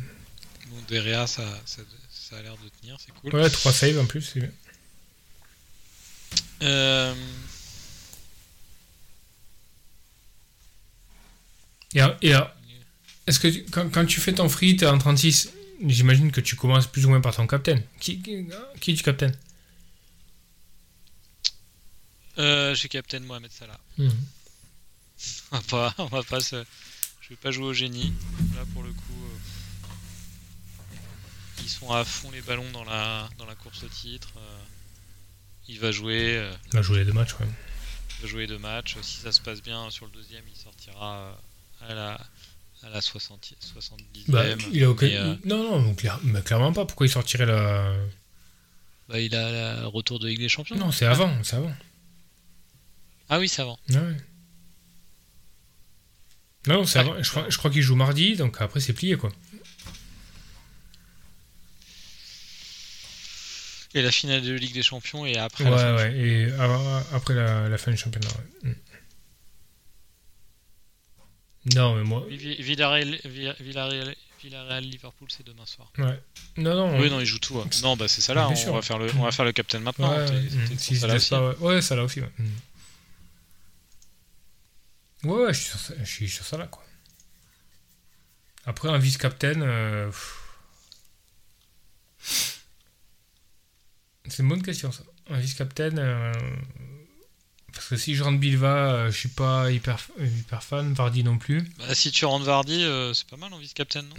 Bon, Derea, ça, ça, ça, a l'air de tenir, c'est cool. Ouais, 3 saves en plus, c'est bien. Euh. Et, et est-ce que quand, quand, tu fais ton free, t'es en 36, j'imagine que tu commences plus ou moins par ton captain. Qui, qui, qui est du captain euh, J'ai captain Mohamed Salah. Mmh. (laughs) on, va pas, on va pas se... Je vais pas jouer au génie. Là, pour le coup, euh, ils sont à fond les ballons dans la, dans la course au titre. Euh, il va jouer. Euh, il va jouer les deux matchs, ouais. Il va jouer deux matchs. Si ça se passe bien sur le deuxième, il sortira à la, à la 60, 70e. Bah, il a aucun... Non, non, mais clairement pas. Pourquoi il sortirait la. Bah, il a le retour de Ligue des Champions. Non, c'est avant, c'est avant. Ah oui, c'est avant. Ouais. Non, c'est avant. Je crois, je crois qu'il joue mardi, donc après c'est plié quoi. Et la finale de Ligue des Champions et après ouais, la fin ouais, et après la, fin du championnat. Mm. Non, mais moi. Villarreal, Villarreal, Villarreal Liverpool, c'est demain soir. Ouais. Non, non. Oui, non, il joue tout. Hein. Non, bah c'est ça là. On va, faire le, on va faire le captain maintenant. Ouais, mm. si ça, là aussi. Pas, ouais. ça là aussi. Ouais. Ouais, je, suis sur, je suis sur ça là, quoi. Après, un vice-captain. Euh, c'est une bonne question, ça. Un vice-captain. Euh, parce que si je rentre Bilva, euh, je suis pas hyper, hyper fan. Vardy non plus. Bah, si tu rentres Vardy, c'est pas mal en vice-captain, non?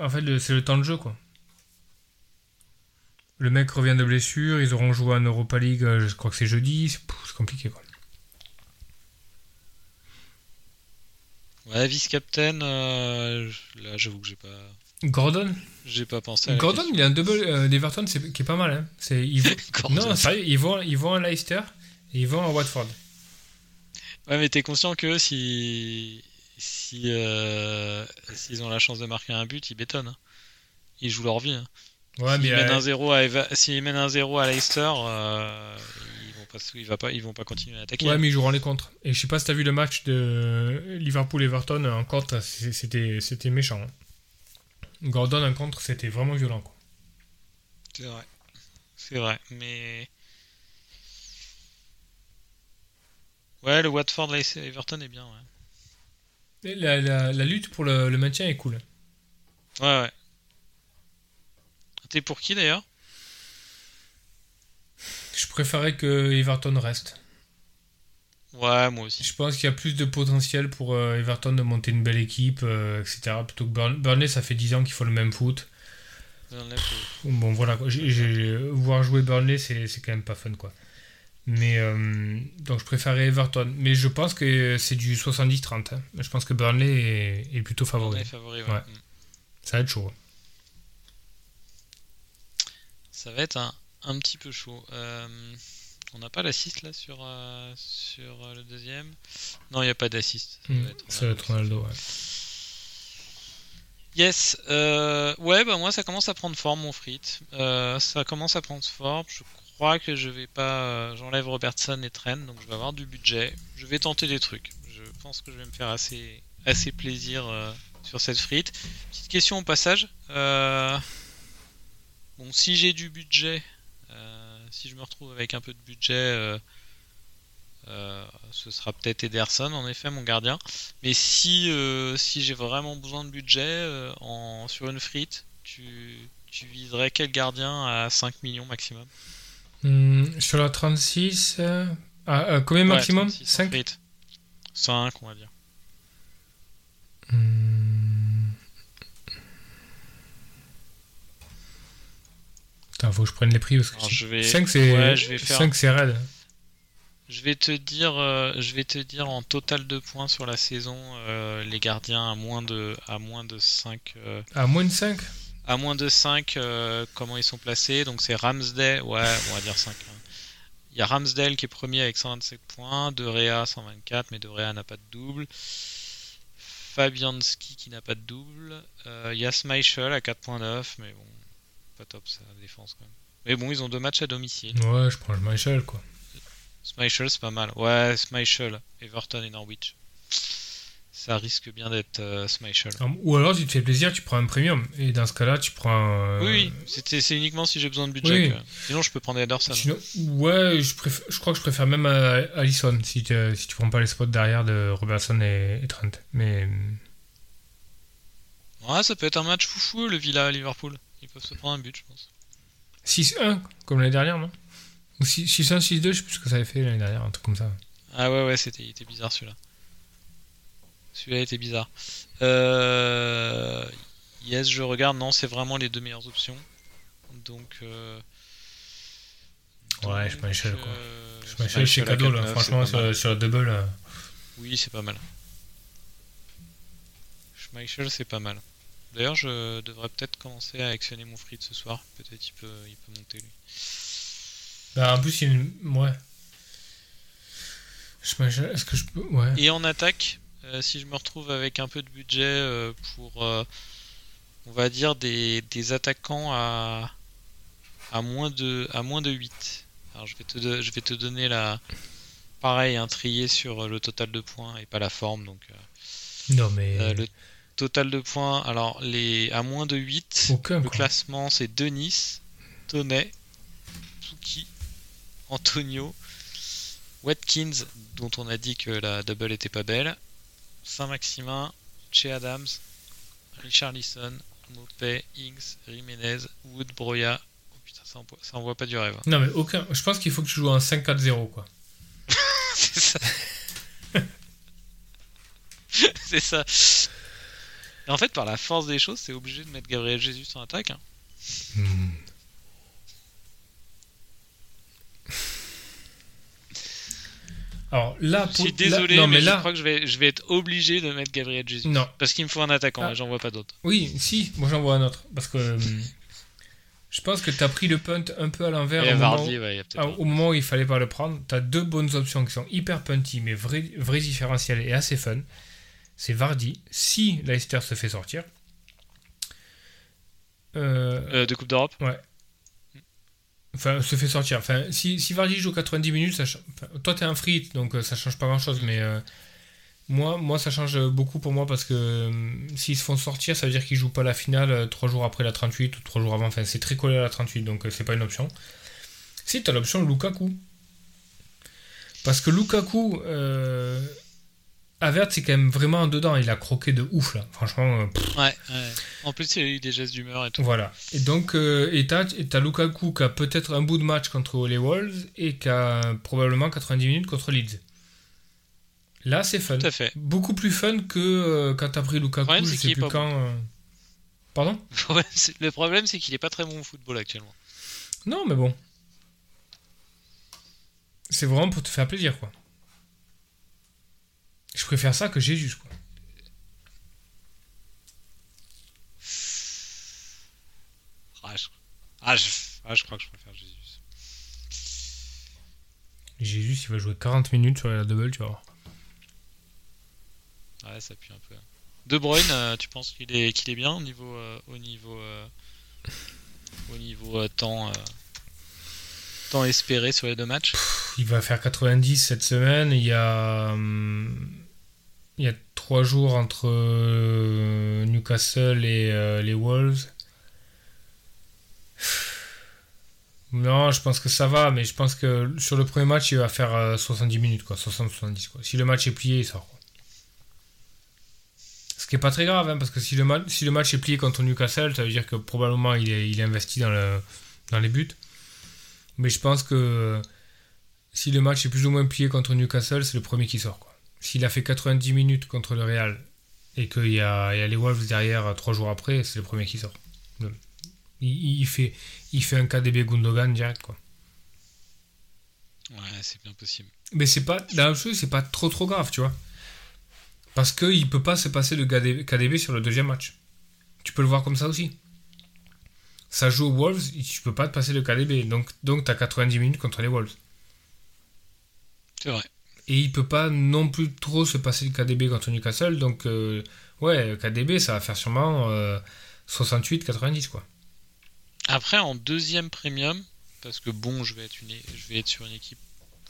En fait, c'est le temps de jeu, quoi. Le mec revient de blessure, ils auront joué en Europa League, je crois que c'est jeudi, c'est compliqué, quoi. Ouais, vice-captain, euh, là j'avoue que j'ai pas. Gordon? J'ai pas pensé à Gordon, il a un double euh, d'Everton qui est pas mal. Hein. C'est, ils (laughs) vont... non, sérieux, ils vont, ils vont à Leicester? Et ils vont à Watford. Ouais, mais t'es conscient que si. Si. Euh, s'ils ont la chance de marquer un but, ils bétonnent. Hein. Ils jouent leur vie. Hein. Ouais, s'ils, mènent un 0 à Eva... s'ils mènent un 0 à Leicester, parce qu'ils pas, ils vont pas continuer à attaquer. Ouais, mais ils joueront les contres. Et je sais pas si t'as vu le match de Liverpool-Everton en contre, c'était, c'était méchant. Hein. Gordon en contre, c'était vraiment violent. Quoi. C'est vrai. C'est vrai, mais. Ouais, le Watford Everton est bien, ouais. La, la, la, lutte pour le, le, maintien est cool. Ouais, ouais. T'es pour qui d'ailleurs? Je préférais que Everton reste. Ouais, moi aussi. Je pense qu'il y a plus de potentiel pour euh, Everton de monter une belle équipe, euh, etc. Plutôt que Burnley, ça fait 10 ans qu'ils font le même foot. Bon, voilà. voir jouer Burnley, c'est quand même pas fun, quoi. Mais euh, donc je préférais Everton. Mais je pense que c'est du 70-30. Hein. Je pense que Burnley est, plutôt favori. favori ouais. Ça va être chaud. Ça va être un, un petit peu chaud. Euh, on n'a pas l'assist là sur, euh, sur le deuxième? Non, il n'y a pas d'assist. Ça, va être Ronaldo, ouais. Yes, ouais, bah moi ça commence à prendre forme mon frit. ça commence à prendre forme. Je crois que je vais pas. J'enlève Robertson et Trent, donc je vais avoir du budget. Je vais tenter des trucs. Je pense que je vais me faire assez, assez plaisir sur cette frite. Petite question au passage. Bon, si j'ai du budget, si je me retrouve avec un peu de budget, euh, euh, ce sera peut-être Ederson, en effet, mon gardien. Mais si, euh, si j'ai vraiment besoin de budget en, sur une frite, tu, tu viserais quel gardien à 5 millions maximum? Hmm, Sur la 36, ah, combien maximum 5 5, on va dire. Hmm. Putain, faut que je prenne les prix parce que je vais... 5 c'est ouais, faire... c'est raide. Je vais te dire, euh, je vais te dire en total de points sur la saison, euh, les gardiens à moins de, à moins de 5. Euh, à moins de 5 À moins de 5, comment ils sont placés. Donc c'est Ramsdale, ouais, on va dire 5. Hein. Il y a Ramsdale qui est premier avec 127 points, De Rea 124, mais De Rea n'a pas de double. Fabianski qui n'a pas de double. Il y a à 4.9, mais bon, pas top sa défense quand même. Mais bon, ils ont deux matchs à domicile. Ouais, je prends le Schmeichel quoi. Schmeichel, c'est pas mal. Ouais, Schmeichel, Everton et Norwich. Ça risque bien d'être euh, Ou alors, si tu te fais plaisir, tu prends un premium. Et dans ce cas-là, tu prends. Euh, oui, c'est uniquement si j'ai besoin de budget. Sinon, je peux prendre Ederson. ouais, je, je crois que je préfère même euh, Allison si, si tu prends pas les spots derrière de Robertson et, Trent. Mais. Ouais, ça peut être un match foufou, le Villa Liverpool. Ils peuvent se prendre un but, je pense. 6-1, comme l'année dernière, non? Ou 6-1, 6-2, je sais plus ce que ça avait fait l'année dernière, un truc comme ça. Ah ouais, ouais, c'était, il était bizarre celui-là. Celui-là était bizarre. Euh... Yes, je regarde. Non, c'est vraiment les deux meilleures options. Donc. Euh... Ouais, je prends échelle quoi. Euh... Je prends échelle chez cadeau là. Franchement, sur, sur, le double. Euh... Oui, c'est pas mal. Schmeichel, c'est pas mal. D'ailleurs, je devrais peut-être commencer à actionner mon free ce soir. Peut-être il peut, il peut monter lui. Bah, en plus, il y a une. Ouais. Est-ce que je peux. Ouais. Et en attaque, si je me retrouve avec un peu de budget euh, pour. Euh, on va dire des, des, attaquants à. À moins, de, à moins de 8. Alors je vais te, je vais te donner la. Pareil, un trier sur le total de points et pas la forme. Donc, non, mais. le total de points, alors les à moins de 8, le classement c'est Denis, Tonnet, Tuki, Antonio, Watkins, dont on a dit que la double était pas belle, Saint-Maximin, Che Adams, Richard Lisson, Mopé, Ings, Jiménez, Wood, Broya. Oh putain, ça envoie, pas du rêve. Non, mais aucun. Je pense qu'il faut que tu joues un 5-4-0, quoi. (laughs) c'est ça. (laughs) c'est ça. Et en fait, par la force des choses, c'est obligé de mettre Gabriel Jesus en attaque. Hein. Hmm. Alors là, pour... je suis désolé, non, mais, là... je crois que je vais, je vais être obligé de mettre Gabriel Jesus. Non. Parce qu'il me faut un attaquant, ah. j'en vois pas d'autre. Oui, si, moi j'en vois un autre. Parce que euh, je pense que tu as pris le punt un peu à l'envers au, moment... au moment où il fallait pas le prendre. Tu as deux bonnes options qui sont hyper punty, mais vrai, vrai différentiel et assez fun. C'est Vardy, si Leicester se fait sortir. Euh... Euh, de Coupe d'Europe? Ouais. Enfin, se fait sortir. Enfin, si, si joue 90 minutes, toi t'es un free, donc euh, ça change pas grand chose, mais euh, moi, moi ça change beaucoup pour moi parce que euh, s'ils se font sortir, ça veut dire qu'ils jouent pas la finale 3 jours après la 38 ou 3 jours avant. Enfin, c'est très collé à la 38, donc c'est pas une option. Si t'as l'option Lukaku. Parce que Lukaku, Avert, c'est quand même vraiment en dedans. Il a croqué de ouf, là. Franchement. Euh, ouais, En plus, il a eu des gestes d'humeur et tout. Voilà. Et donc, euh, et t'as, Lukaku qui a peut-être un bout de match contre les Wolves et qui a probablement 90 minutes contre Leeds. Là, c'est fun. Tout à fait. Beaucoup plus fun que euh, quand t'as pris Lukaku, je sais plus quand. Pardon? Le problème, c'est qu'il est pas très bon au football actuellement. Non, mais bon. C'est vraiment pour te faire plaisir, quoi. Je préfère ça que Jésus, quoi. Ah je... Ah, ah, je... crois que je préfère Jésus. Jésus, il va jouer 40 minutes sur la double, tu vois. Ouais, ça pue un peu. De Bruyne, euh, tu penses qu'il est, qu'il est bien au niveau, euh, au niveau, euh, au niveau temps, temps espéré sur les deux matchs? Il va faire 90 cette semaine. Il y a. Hum, il y a trois jours entre euh, Newcastle et euh, les Wolves. (sighs) Non, je pense que ça va, mais je pense que sur le premier match, il va faire 70 euh, minutes, quoi, 60-70. Quoi. Si le match est plié, il sort. Ce qui n'est pas très grave, hein, parce que si le, match est plié contre Newcastle, ça veut dire que probablement il est, investi dans, le, dans les buts. Mais je pense que si le match est plus ou moins plié contre Newcastle, c'est le premier qui sort. S'il a fait 90 minutes contre le Real et qu'il y, a les Wolves derrière trois jours après, c'est le premier qui sort. Il, fait, il fait un KDB Gundogan direct, quoi. Ouais, c'est bien possible. Mais c'est pas, dans le c'est pas trop trop grave, tu vois. Parce qu'il peut pas se passer de KDB sur le deuxième match. Tu peux le voir comme ça aussi. Ça joue aux Wolves, tu peux pas te passer de KDB. Donc, donc tu as 90 minutes contre les Wolves. C'est vrai. Et il peut pas non plus trop se passer de KDB contre Newcastle. Donc, euh, ouais, KDB, ça va faire sûrement 68-90, euh, quoi. Après, en deuxième premium, parce que bon, je vais être, une, je vais être sur une équipe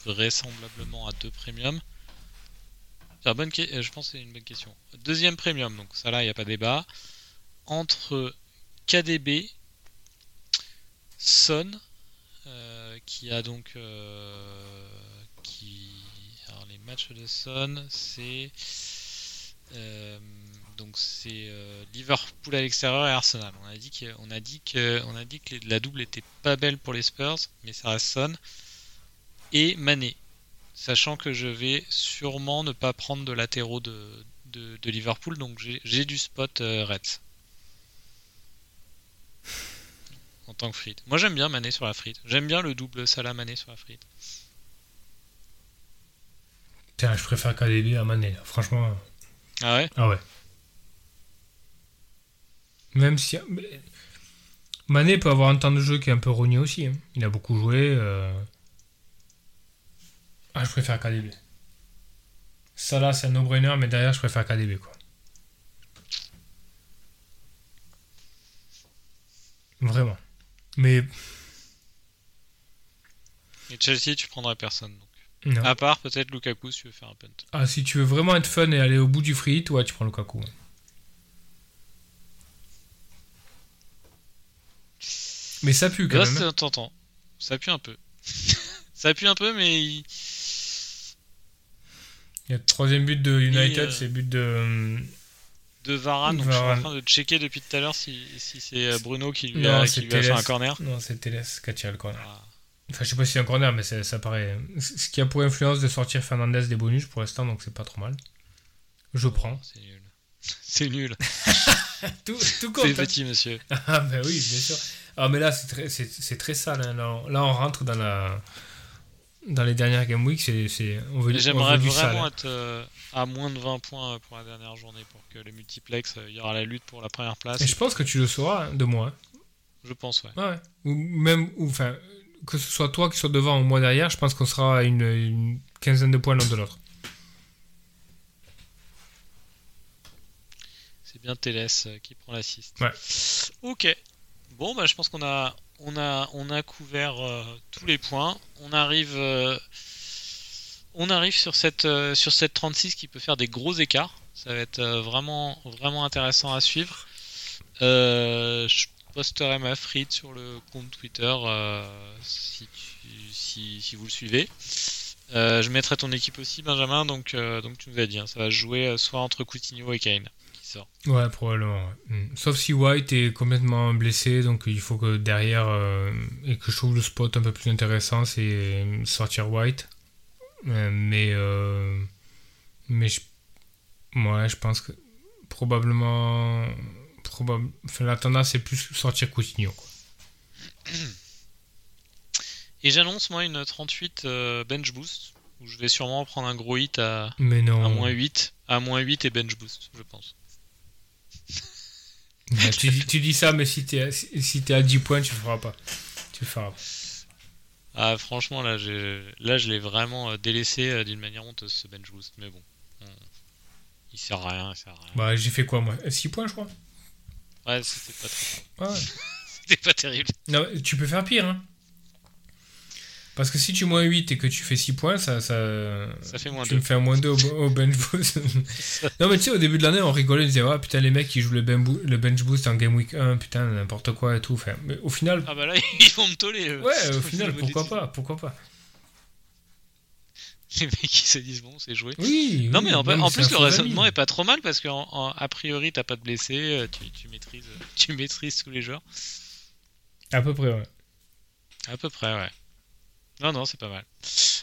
vraisemblablement à deux premium. Bonne euh, je pense que c'est une bonne question. Deuxième premium, donc ça là, il n'y a pas débat. Entre KDB, Son, qui a donc. Matchs de Son, c'est. donc c'est Liverpool à l'extérieur et Arsenal. On a dit que, la double était pas belle pour les Spurs, mais ça reste et Mané sachant que je vais sûrement ne pas prendre de latéraux de, de, Liverpool, donc j'ai du spot euh, Reds. En tant que frite. Moi j'aime bien Mané sur la frite. J'aime bien le double Salah Mané sur la frite. Tiens, je préfère KDB à Mané, franchement. Ah ouais? Ah ouais. Même si. Mané peut avoir un temps de jeu qui est un peu rogné aussi. Hein. Il a beaucoup joué. Euh, ah, je préfère KDB. Ça là, c'est un no-brainer, mais derrière, je préfère KDB, quoi. Vraiment. Mais. Et Chelsea, tu prendrais personne. Donc. Non. À part peut-être Lukaku si tu veux faire un punt. Ah, si tu veux vraiment être fun et aller au bout du free ouais, tu prends Lukaku. Mais ça pue quand même. Hein. Ça pue un peu. (laughs) ça pue un peu, mais il y a le troisième but de United, euh, c'est le but de. De Varane, donc je suis en train de checker depuis tout à l'heure si, si c'est euh, Bruno qui lui, a, qui lui a, fait un corner. Non, c'est Teles qui a tiré le corner. Ah. Enfin, je sais pas si c'est un corner, mais ça paraît. Ce qui a pour influence de sortir Fernandez des bonus pour l'instant, donc c'est pas trop mal. Je prends. C'est nul. (laughs) C'est nul. (laughs) tout, tout compte. C'est hein. petit, monsieur. (laughs) ah, ben oui, bien sûr. Ah, mais là, c'est très, très sale. Hein. Là, on rentre dans la dans les dernières Game Week, c'est, on veut, J'aimerais vraiment être euh, à moins de 20 points pour la dernière journée pour que les multiplex, euh, il y aura la lutte pour la première place. Et je pense que tu le sauras hein, de moi. Je pense, ouais. ouais. Ou même, ou, enfin, que ce soit toi qui sois devant ou moi derrière, je pense qu'on sera à une, quinzaine de points l'un de l'autre. C'est bien Télès euh, qui prend l'assist. Ouais. Ok. Bon, bah, je pense qu'on a, on a, on a couvert euh, tous les points. On arrive, euh, on arrive sur cette, euh, sur cette 36 qui peut faire des gros écarts. Ça va être vraiment, vraiment intéressant à suivre. je posterai ma frite sur le compte Twitter si, si, si, vous le suivez. je mettrai ton équipe aussi, Benjamin. Donc, donc tu nous as dit, ça va jouer soit entre Coutinho et Kane. Ouais, probablement. Hmm. Sauf si White est complètement blessé, donc il faut que derrière, euh, et que je trouve le spot un peu plus intéressant, c'est sortir White. Euh, mais, euh, mais je, ouais, je pense que probablement, probable, la tendance c'est plus sortir Coutinho. (clears throat) Et j'annonce moi une 38 bench boost où je vais sûrement prendre un gros hit à, mais non. à moins 8, à moins 8 et bench boost, je pense. (laughs) tu, tu, dis ça, mais si t'es si es à 10 points, tu le feras pas. Tu le feras Ah, franchement, là, là je l'ai vraiment euh, délaissé euh, d'une manière honteuse ce bench boost. Mais bon, il sert à rien. Il sert à rien. Bah, j'ai fait quoi, moi? 6 points, je crois. Ouais, c'était pas très. Ouais. (laughs) c'était pas terrible. Non, tu peux faire pire, hein. Parce que si tu moins 8 et que tu fais 6 points, ça, ça, ça fait moins tu me fais un moins 2 au, bench boost. (laughs) non, mais tu sais, au début de l'année, on rigolait, on disait, ah putain, les mecs qui jouent le, bench boost en game week 1, putain, n'importe quoi et tout. Enfin, mais au final. Ah bah là, (laughs) ils vont me toller. Ouais, au final, pourquoi pas, pourquoi pas. (laughs) Les mecs qui se disent, bon, c'est joué. Oui. Non, mais en, plus, le raisonnement est pas trop mal parce qu'a priori, t'as pas de blessé, euh, tu, tu, maîtrises, tu maîtrises tous les joueurs. À peu près, ouais. À peu près, ouais. Non, non, c'est pas mal.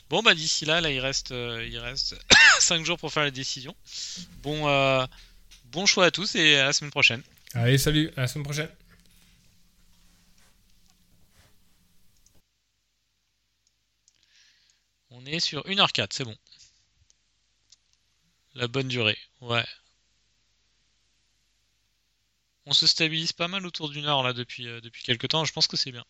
Bon, bah d'ici là, là, il reste, euh, il reste (coughs) 5 jours pour faire la décision. Bon, euh, bon choix à tous et à la semaine prochaine. Allez, salut, à la semaine prochaine. On est sur 1h04, c'est bon. La bonne durée, ouais. On se stabilise pas mal autour d'une heure là depuis, euh, depuis quelques temps, je pense que c'est bien.